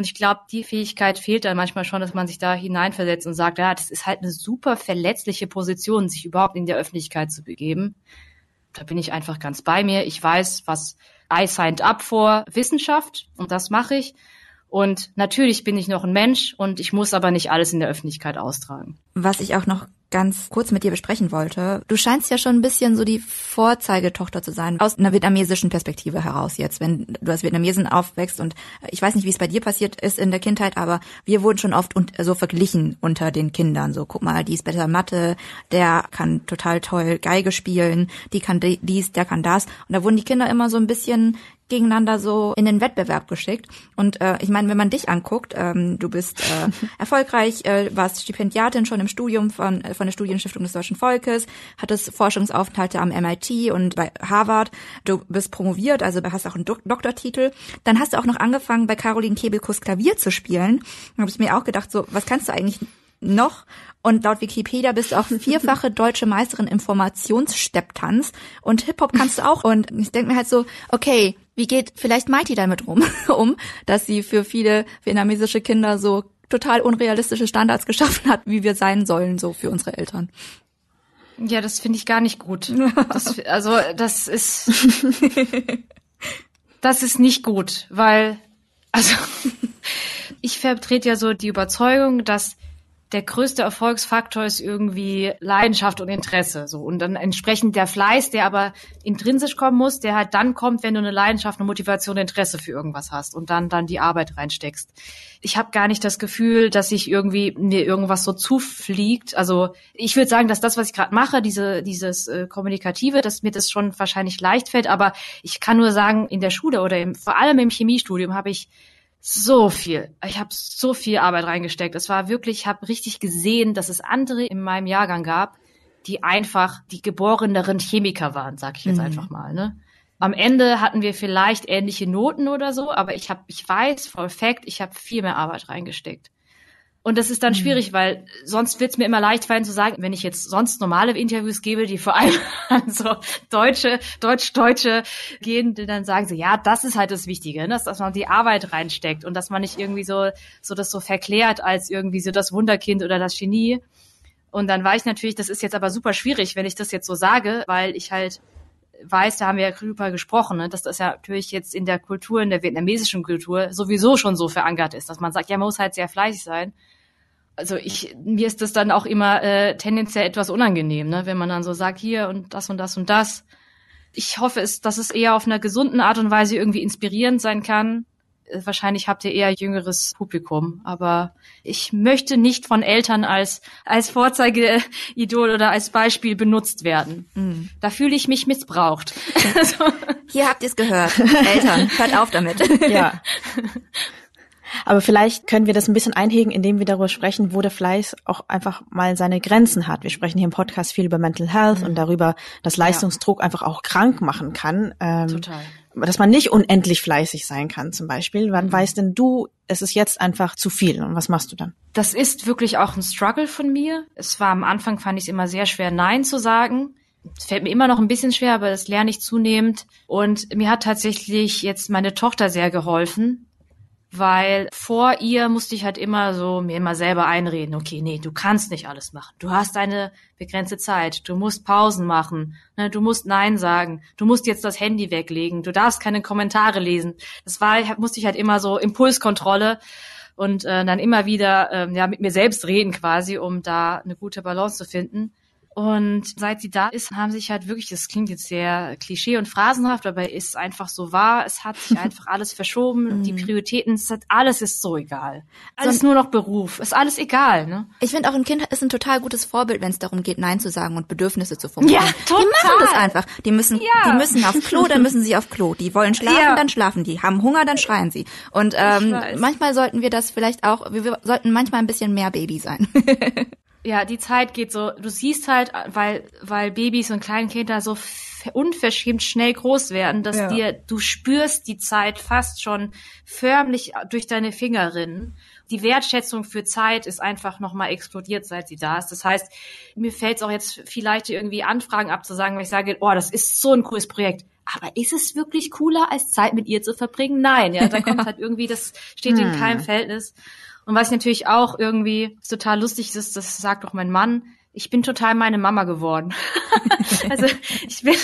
Und ich glaube, die Fähigkeit fehlt dann manchmal schon, dass man sich da hineinversetzt und sagt, ja, das ist halt eine super verletzliche Position, sich überhaupt in der Öffentlichkeit zu begeben. Da bin ich einfach ganz bei mir. Ich weiß, was I signed up for Wissenschaft und das mache ich. Und natürlich bin ich noch ein Mensch und ich muss aber nicht alles in der Öffentlichkeit austragen. Was ich auch noch ganz kurz mit dir besprechen wollte. Du scheinst ja schon ein bisschen so die Vorzeigetochter zu sein, aus einer vietnamesischen Perspektive heraus jetzt, wenn du als Vietnamesen aufwächst und ich weiß nicht, wie es bei dir passiert ist in der Kindheit, aber wir wurden schon oft so verglichen unter den Kindern. So, guck mal, die ist besser Mathe, der kann total toll Geige spielen, die kann dies, der kann das. Und da wurden die Kinder immer so ein bisschen gegeneinander so in den Wettbewerb geschickt. Und äh, ich meine, wenn man dich anguckt, ähm, du bist äh, (laughs) erfolgreich, äh, warst Stipendiatin schon im Studium von, äh, von der Studienstiftung des Deutschen Volkes, hattest Forschungsaufenthalte am MIT und bei Harvard. Du bist promoviert, also hast auch einen Do Doktortitel. Dann hast du auch noch angefangen, bei Caroline Kebekus Klavier zu spielen. Da habe ich mir auch gedacht, so, was kannst du eigentlich noch. Und laut Wikipedia bist du auch vierfache (laughs) deutsche Meisterin im Formationsstepptanz und Hip-Hop kannst du auch. Und ich denke mir halt so, okay, wie geht vielleicht Mighty damit rum, (laughs) um, dass sie für viele vietnamesische Kinder so total unrealistische Standards geschaffen hat, wie wir sein sollen, so für unsere Eltern. Ja, das finde ich gar nicht gut. Das, (laughs) also, das ist, (laughs) das ist nicht gut, weil, also, ich vertrete ja so die Überzeugung, dass der größte Erfolgsfaktor ist irgendwie Leidenschaft und Interesse. So. Und dann entsprechend der Fleiß, der aber intrinsisch kommen muss, der halt dann kommt, wenn du eine Leidenschaft, eine Motivation, Interesse für irgendwas hast und dann, dann die Arbeit reinsteckst. Ich habe gar nicht das Gefühl, dass ich irgendwie mir irgendwas so zufliegt. Also ich würde sagen, dass das, was ich gerade mache, diese, dieses äh, Kommunikative, dass mir das schon wahrscheinlich leicht fällt, aber ich kann nur sagen, in der Schule oder im, vor allem im Chemiestudium habe ich so viel. Ich habe so viel Arbeit reingesteckt. Es war wirklich, ich habe richtig gesehen, dass es andere in meinem Jahrgang gab, die einfach die geboreneren Chemiker waren, sag ich jetzt mhm. einfach mal. Ne? Am Ende hatten wir vielleicht ähnliche Noten oder so, aber ich habe, ich weiß voll Fact, ich habe viel mehr Arbeit reingesteckt. Und das ist dann mhm. schwierig, weil sonst wird es mir immer leicht fallen zu sagen, wenn ich jetzt sonst normale Interviews gebe, die vor allem (laughs) an so Deutsche, Deutsch-Deutsche gehen, die dann sagen so, ja, das ist halt das Wichtige, ne? dass, dass man die Arbeit reinsteckt und dass man nicht irgendwie so, so das so verklärt als irgendwie so das Wunderkind oder das Genie. Und dann war ich natürlich, das ist jetzt aber super schwierig, wenn ich das jetzt so sage, weil ich halt weiß, da haben wir ja drüber gesprochen, ne, dass das ja natürlich jetzt in der Kultur, in der vietnamesischen Kultur sowieso schon so verankert ist, dass man sagt, ja, man muss halt sehr fleißig sein also ich, mir ist das dann auch immer äh, tendenziell etwas unangenehm, ne? wenn man dann so sagt, hier und das und das und das. Ich hoffe, es, dass es eher auf einer gesunden Art und Weise irgendwie inspirierend sein kann. Äh, wahrscheinlich habt ihr eher jüngeres Publikum, aber ich möchte nicht von Eltern als, als Vorzeigeidol oder als Beispiel benutzt werden. Mhm. Da fühle ich mich missbraucht. (laughs) Hier habt ihr es gehört. (laughs) Eltern, hört auf damit. Ja. (laughs) Aber vielleicht können wir das ein bisschen einhegen, indem wir darüber sprechen, wo der Fleiß auch einfach mal seine Grenzen hat. Wir sprechen hier im Podcast viel über Mental Health mhm. und darüber, dass Leistungsdruck ja. einfach auch krank machen kann. Ähm, Total. Dass man nicht unendlich fleißig sein kann, zum Beispiel. Wann mhm. weißt denn du, es ist jetzt einfach zu viel und was machst du dann? Das ist wirklich auch ein Struggle von mir. Es war am Anfang, fand ich es immer sehr schwer, Nein zu sagen. Es fällt mir immer noch ein bisschen schwer, aber das lerne ich zunehmend. Und mir hat tatsächlich jetzt meine Tochter sehr geholfen, weil vor ihr musste ich halt immer so mir immer selber einreden, okay, nee, du kannst nicht alles machen. Du hast eine begrenzte Zeit. Du musst Pausen machen. Ne? Du musst Nein sagen. Du musst jetzt das Handy weglegen. Du darfst keine Kommentare lesen. Das war, musste ich halt immer so Impulskontrolle und äh, dann immer wieder äh, ja mit mir selbst reden quasi, um da eine gute Balance zu finden. Und seit sie da ist, haben sich halt wirklich, das klingt jetzt sehr klischee und phrasenhaft, aber ist einfach so wahr. Es hat sich (laughs) einfach alles verschoben. die mhm. Prioritäten, es hat, alles ist so egal. Alles so, nur noch Beruf. Ist alles egal, ne? Ich finde auch ein Kind ist ein total gutes Vorbild, wenn es darum geht, Nein zu sagen und Bedürfnisse zu formulieren. Ja, total. Die machen das einfach. Die müssen, ja. die müssen auf Klo, dann müssen sie auf Klo. Die wollen schlafen, ja. dann schlafen die. Haben Hunger, dann schreien sie. Und ähm, manchmal sollten wir das vielleicht auch, wir, wir sollten manchmal ein bisschen mehr Baby sein. (laughs) ja, die Zeit geht so, du siehst halt, weil, weil Babys und Kleinkinder so unverschämt schnell groß werden, dass ja. dir, du spürst die Zeit fast schon förmlich durch deine Finger rinnen. Die Wertschätzung für Zeit ist einfach nochmal explodiert, seit sie da ist. Das heißt, mir fällt es auch jetzt vielleicht irgendwie Anfragen abzusagen, weil ich sage, oh, das ist so ein cooles Projekt. Aber ist es wirklich cooler, als Zeit mit ihr zu verbringen? Nein, ja, da kommt (laughs) halt irgendwie, das steht hm. in keinem Verhältnis. Und was natürlich auch irgendwie total lustig ist, das sagt auch mein Mann, ich bin total meine Mama geworden. (laughs) also ich bin,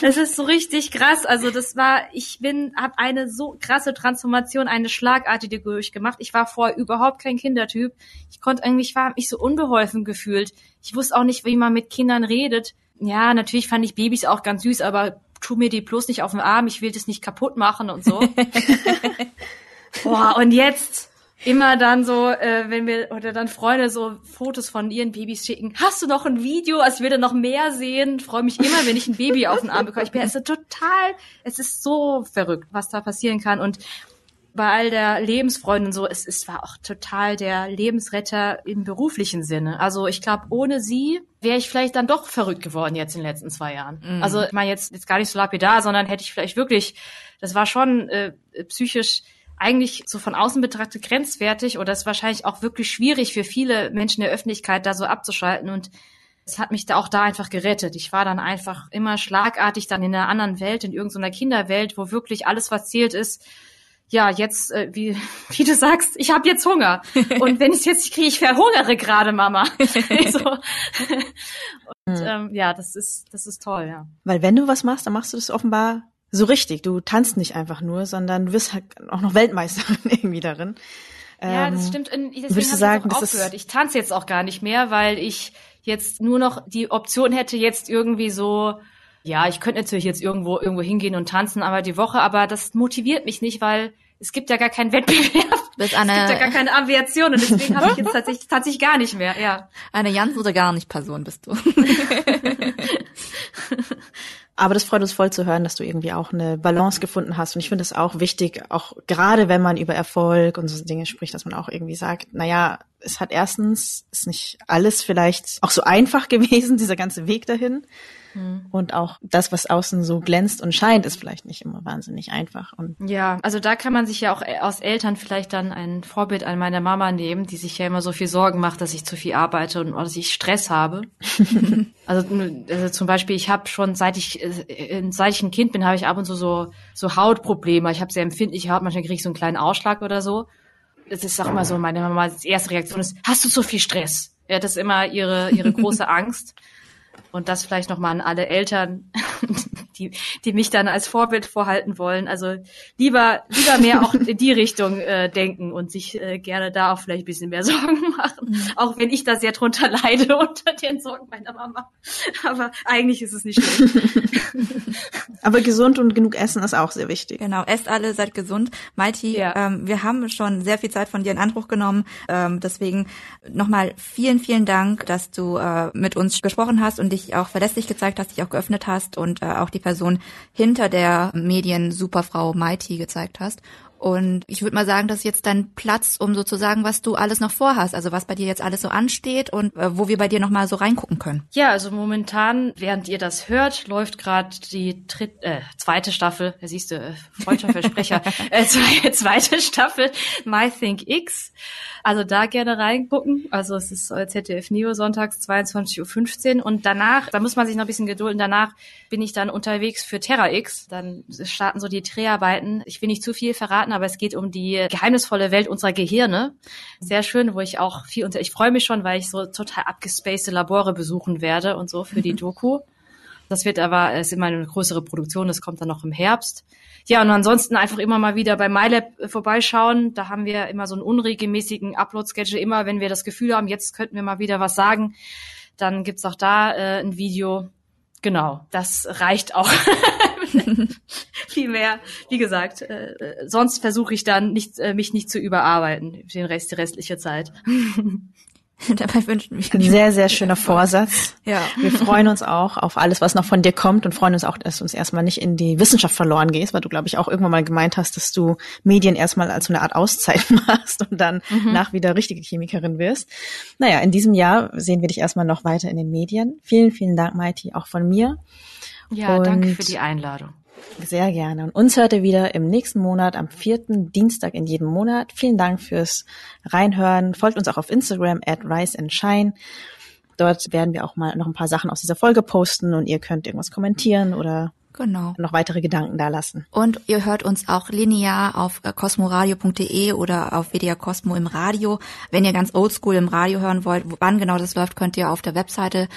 es ist so richtig krass. Also das war, ich bin, habe eine so krasse Transformation, eine schlagartige durchgemacht. Ich war vorher überhaupt kein Kindertyp. Ich konnte eigentlich, war mich so unbeholfen gefühlt. Ich wusste auch nicht, wie man mit Kindern redet. Ja, natürlich fand ich Babys auch ganz süß, aber tu mir die bloß nicht auf den Arm. Ich will das nicht kaputt machen und so. (laughs) Boah, und jetzt immer dann so, äh, wenn wir oder dann Freunde so Fotos von ihren Babys schicken, hast du noch ein Video? Also ich würde noch mehr sehen. Freue mich immer, wenn ich ein Baby auf den Arm bekomme. Ich bin also total, es ist so verrückt, was da passieren kann und bei all der Lebensfreude und so, es, es war auch total der Lebensretter im beruflichen Sinne. Also ich glaube, ohne sie wäre ich vielleicht dann doch verrückt geworden jetzt in den letzten zwei Jahren. Mhm. Also ich meine jetzt, jetzt gar nicht so lapidar, sondern hätte ich vielleicht wirklich, das war schon äh, psychisch eigentlich so von außen betrachtet grenzwertig oder ist wahrscheinlich auch wirklich schwierig für viele Menschen der Öffentlichkeit da so abzuschalten und es hat mich da auch da einfach gerettet. Ich war dann einfach immer schlagartig dann in einer anderen Welt, in irgendeiner Kinderwelt, wo wirklich alles, was zählt ist, ja, jetzt, äh, wie, (laughs) wie du sagst, ich habe jetzt Hunger. (laughs) Und wenn ich jetzt nicht kriege, ich verhungere gerade, Mama. (laughs) so. Und ähm, ja, das ist, das ist toll, ja. Weil wenn du was machst, dann machst du das offenbar so richtig. Du tanzt nicht einfach nur, sondern du wirst halt auch noch Weltmeisterin (laughs) irgendwie darin. Ja, das ähm, stimmt. Deswegen habe ich sagen, auch aufgehört. Ich tanze jetzt auch gar nicht mehr, weil ich jetzt nur noch die Option hätte, jetzt irgendwie so, ja, ich könnte natürlich jetzt irgendwo irgendwo hingehen und tanzen, aber die Woche, aber das motiviert mich nicht, weil es gibt ja gar keinen Wettbewerb. (laughs) es gibt ja gar keine Aviation und deswegen habe ich jetzt (laughs) tatsächlich, tatsächlich gar nicht mehr, ja. Eine ganz oder gar nicht Person bist du. Aber das freut uns voll zu hören, dass du irgendwie auch eine Balance gefunden hast. Und ich finde es auch wichtig, auch gerade wenn man über Erfolg und so Dinge spricht, dass man auch irgendwie sagt, naja, es hat erstens, ist nicht alles vielleicht auch so einfach (laughs) gewesen, dieser ganze Weg dahin. Mhm. Und auch das, was außen so glänzt und scheint, ist vielleicht nicht immer wahnsinnig einfach. Und ja, also da kann man sich ja auch aus Eltern vielleicht dann ein Vorbild an meiner Mama nehmen, die sich ja immer so viel Sorgen macht, dass ich zu viel arbeite und dass ich Stress habe. (laughs) also, also zum Beispiel, ich habe schon seit ich äh, seit ich ein Kind bin, habe ich ab und zu so so Hautprobleme. Ich habe sehr empfindliche Haut, manchmal kriege ich so einen kleinen Ausschlag oder so. Das ist auch immer so, meine Mamas erste Reaktion ist, hast du zu viel Stress? Ja, das ist immer ihre, ihre große (laughs) Angst. Und das vielleicht nochmal an alle Eltern, (laughs) die, die mich dann als Vorbild vorhalten wollen. Also lieber, lieber mehr auch in die Richtung äh, denken und sich äh, gerne da auch vielleicht ein bisschen mehr (laughs) Sorgen machen. Mhm. Auch wenn ich da sehr drunter leide (laughs) unter den Sorgen meiner Mama. Aber eigentlich ist es nicht schlimm. Aber gesund und genug essen ist auch sehr wichtig. Genau, esst alle, seid gesund. Maiti, ja. ähm, wir haben schon sehr viel Zeit von dir in Anspruch genommen. Ähm, deswegen nochmal vielen, vielen Dank, dass du äh, mit uns gesprochen hast und dich auch verlässlich gezeigt hast, dich auch geöffnet hast und äh, auch die Person hinter der Medien Superfrau Mighty gezeigt hast. Und ich würde mal sagen, das ist jetzt dein Platz, um sozusagen, was du alles noch vorhast, also was bei dir jetzt alles so ansteht und äh, wo wir bei dir nochmal so reingucken können. Ja, also momentan, während ihr das hört, läuft gerade die dritt, äh, zweite Staffel, da siehst du, äh, Freundschaftsversprecher, (laughs) äh, zweite Staffel My Think X. Also da gerne reingucken. Also es ist ZDF Neo sonntags 22.15 Uhr und danach, da muss man sich noch ein bisschen gedulden, danach bin ich dann unterwegs für Terra X. Dann starten so die Dreharbeiten. Ich will nicht zu viel verraten, aber es geht um die geheimnisvolle Welt unserer Gehirne. Sehr schön, wo ich auch viel unter, ich freue mich schon, weil ich so total abgespacede Labore besuchen werde und so für die Doku. Das wird aber, es ist immer eine größere Produktion, das kommt dann noch im Herbst. Ja, und ansonsten einfach immer mal wieder bei MyLab äh, vorbeischauen. Da haben wir immer so einen unregelmäßigen Upload-Schedule. Immer wenn wir das Gefühl haben, jetzt könnten wir mal wieder was sagen, dann gibt's auch da äh, ein Video. Genau, das reicht auch. (laughs) (laughs) Viel mehr. Wie gesagt, äh, sonst versuche ich dann nicht, äh, mich nicht zu überarbeiten, den Rest, die restliche Zeit. (laughs) Dabei wünschen wir ein sehr, sehr schöner Vorsatz. Ja. Wir freuen uns auch auf alles, was noch von dir kommt und freuen uns auch, dass du uns erstmal nicht in die Wissenschaft verloren gehst, weil du, glaube ich, auch irgendwann mal gemeint hast, dass du Medien erstmal als so eine Art Auszeit (laughs) machst und dann mhm. nach wieder richtige Chemikerin wirst. Naja, in diesem Jahr sehen wir dich erstmal noch weiter in den Medien. Vielen, vielen Dank, Maiti, auch von mir. Ja, und danke für die Einladung. Sehr gerne. Und uns hört ihr wieder im nächsten Monat, am vierten Dienstag in jedem Monat. Vielen Dank fürs Reinhören. Folgt uns auch auf Instagram at Rise and Shine. Dort werden wir auch mal noch ein paar Sachen aus dieser Folge posten und ihr könnt irgendwas kommentieren oder Genau. Noch weitere Gedanken da lassen. Und ihr hört uns auch linear auf äh, cosmoradio.de oder auf WDR Cosmo im Radio. Wenn ihr ganz oldschool im Radio hören wollt, wann genau das läuft, könnt ihr auf der Webseite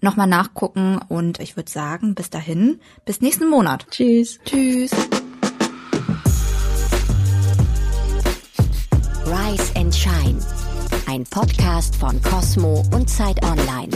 nochmal nachgucken und ich würde sagen, bis dahin, bis nächsten Monat. Tschüss. Tschüss. Rise and Shine, ein Podcast von Cosmo und Zeit Online.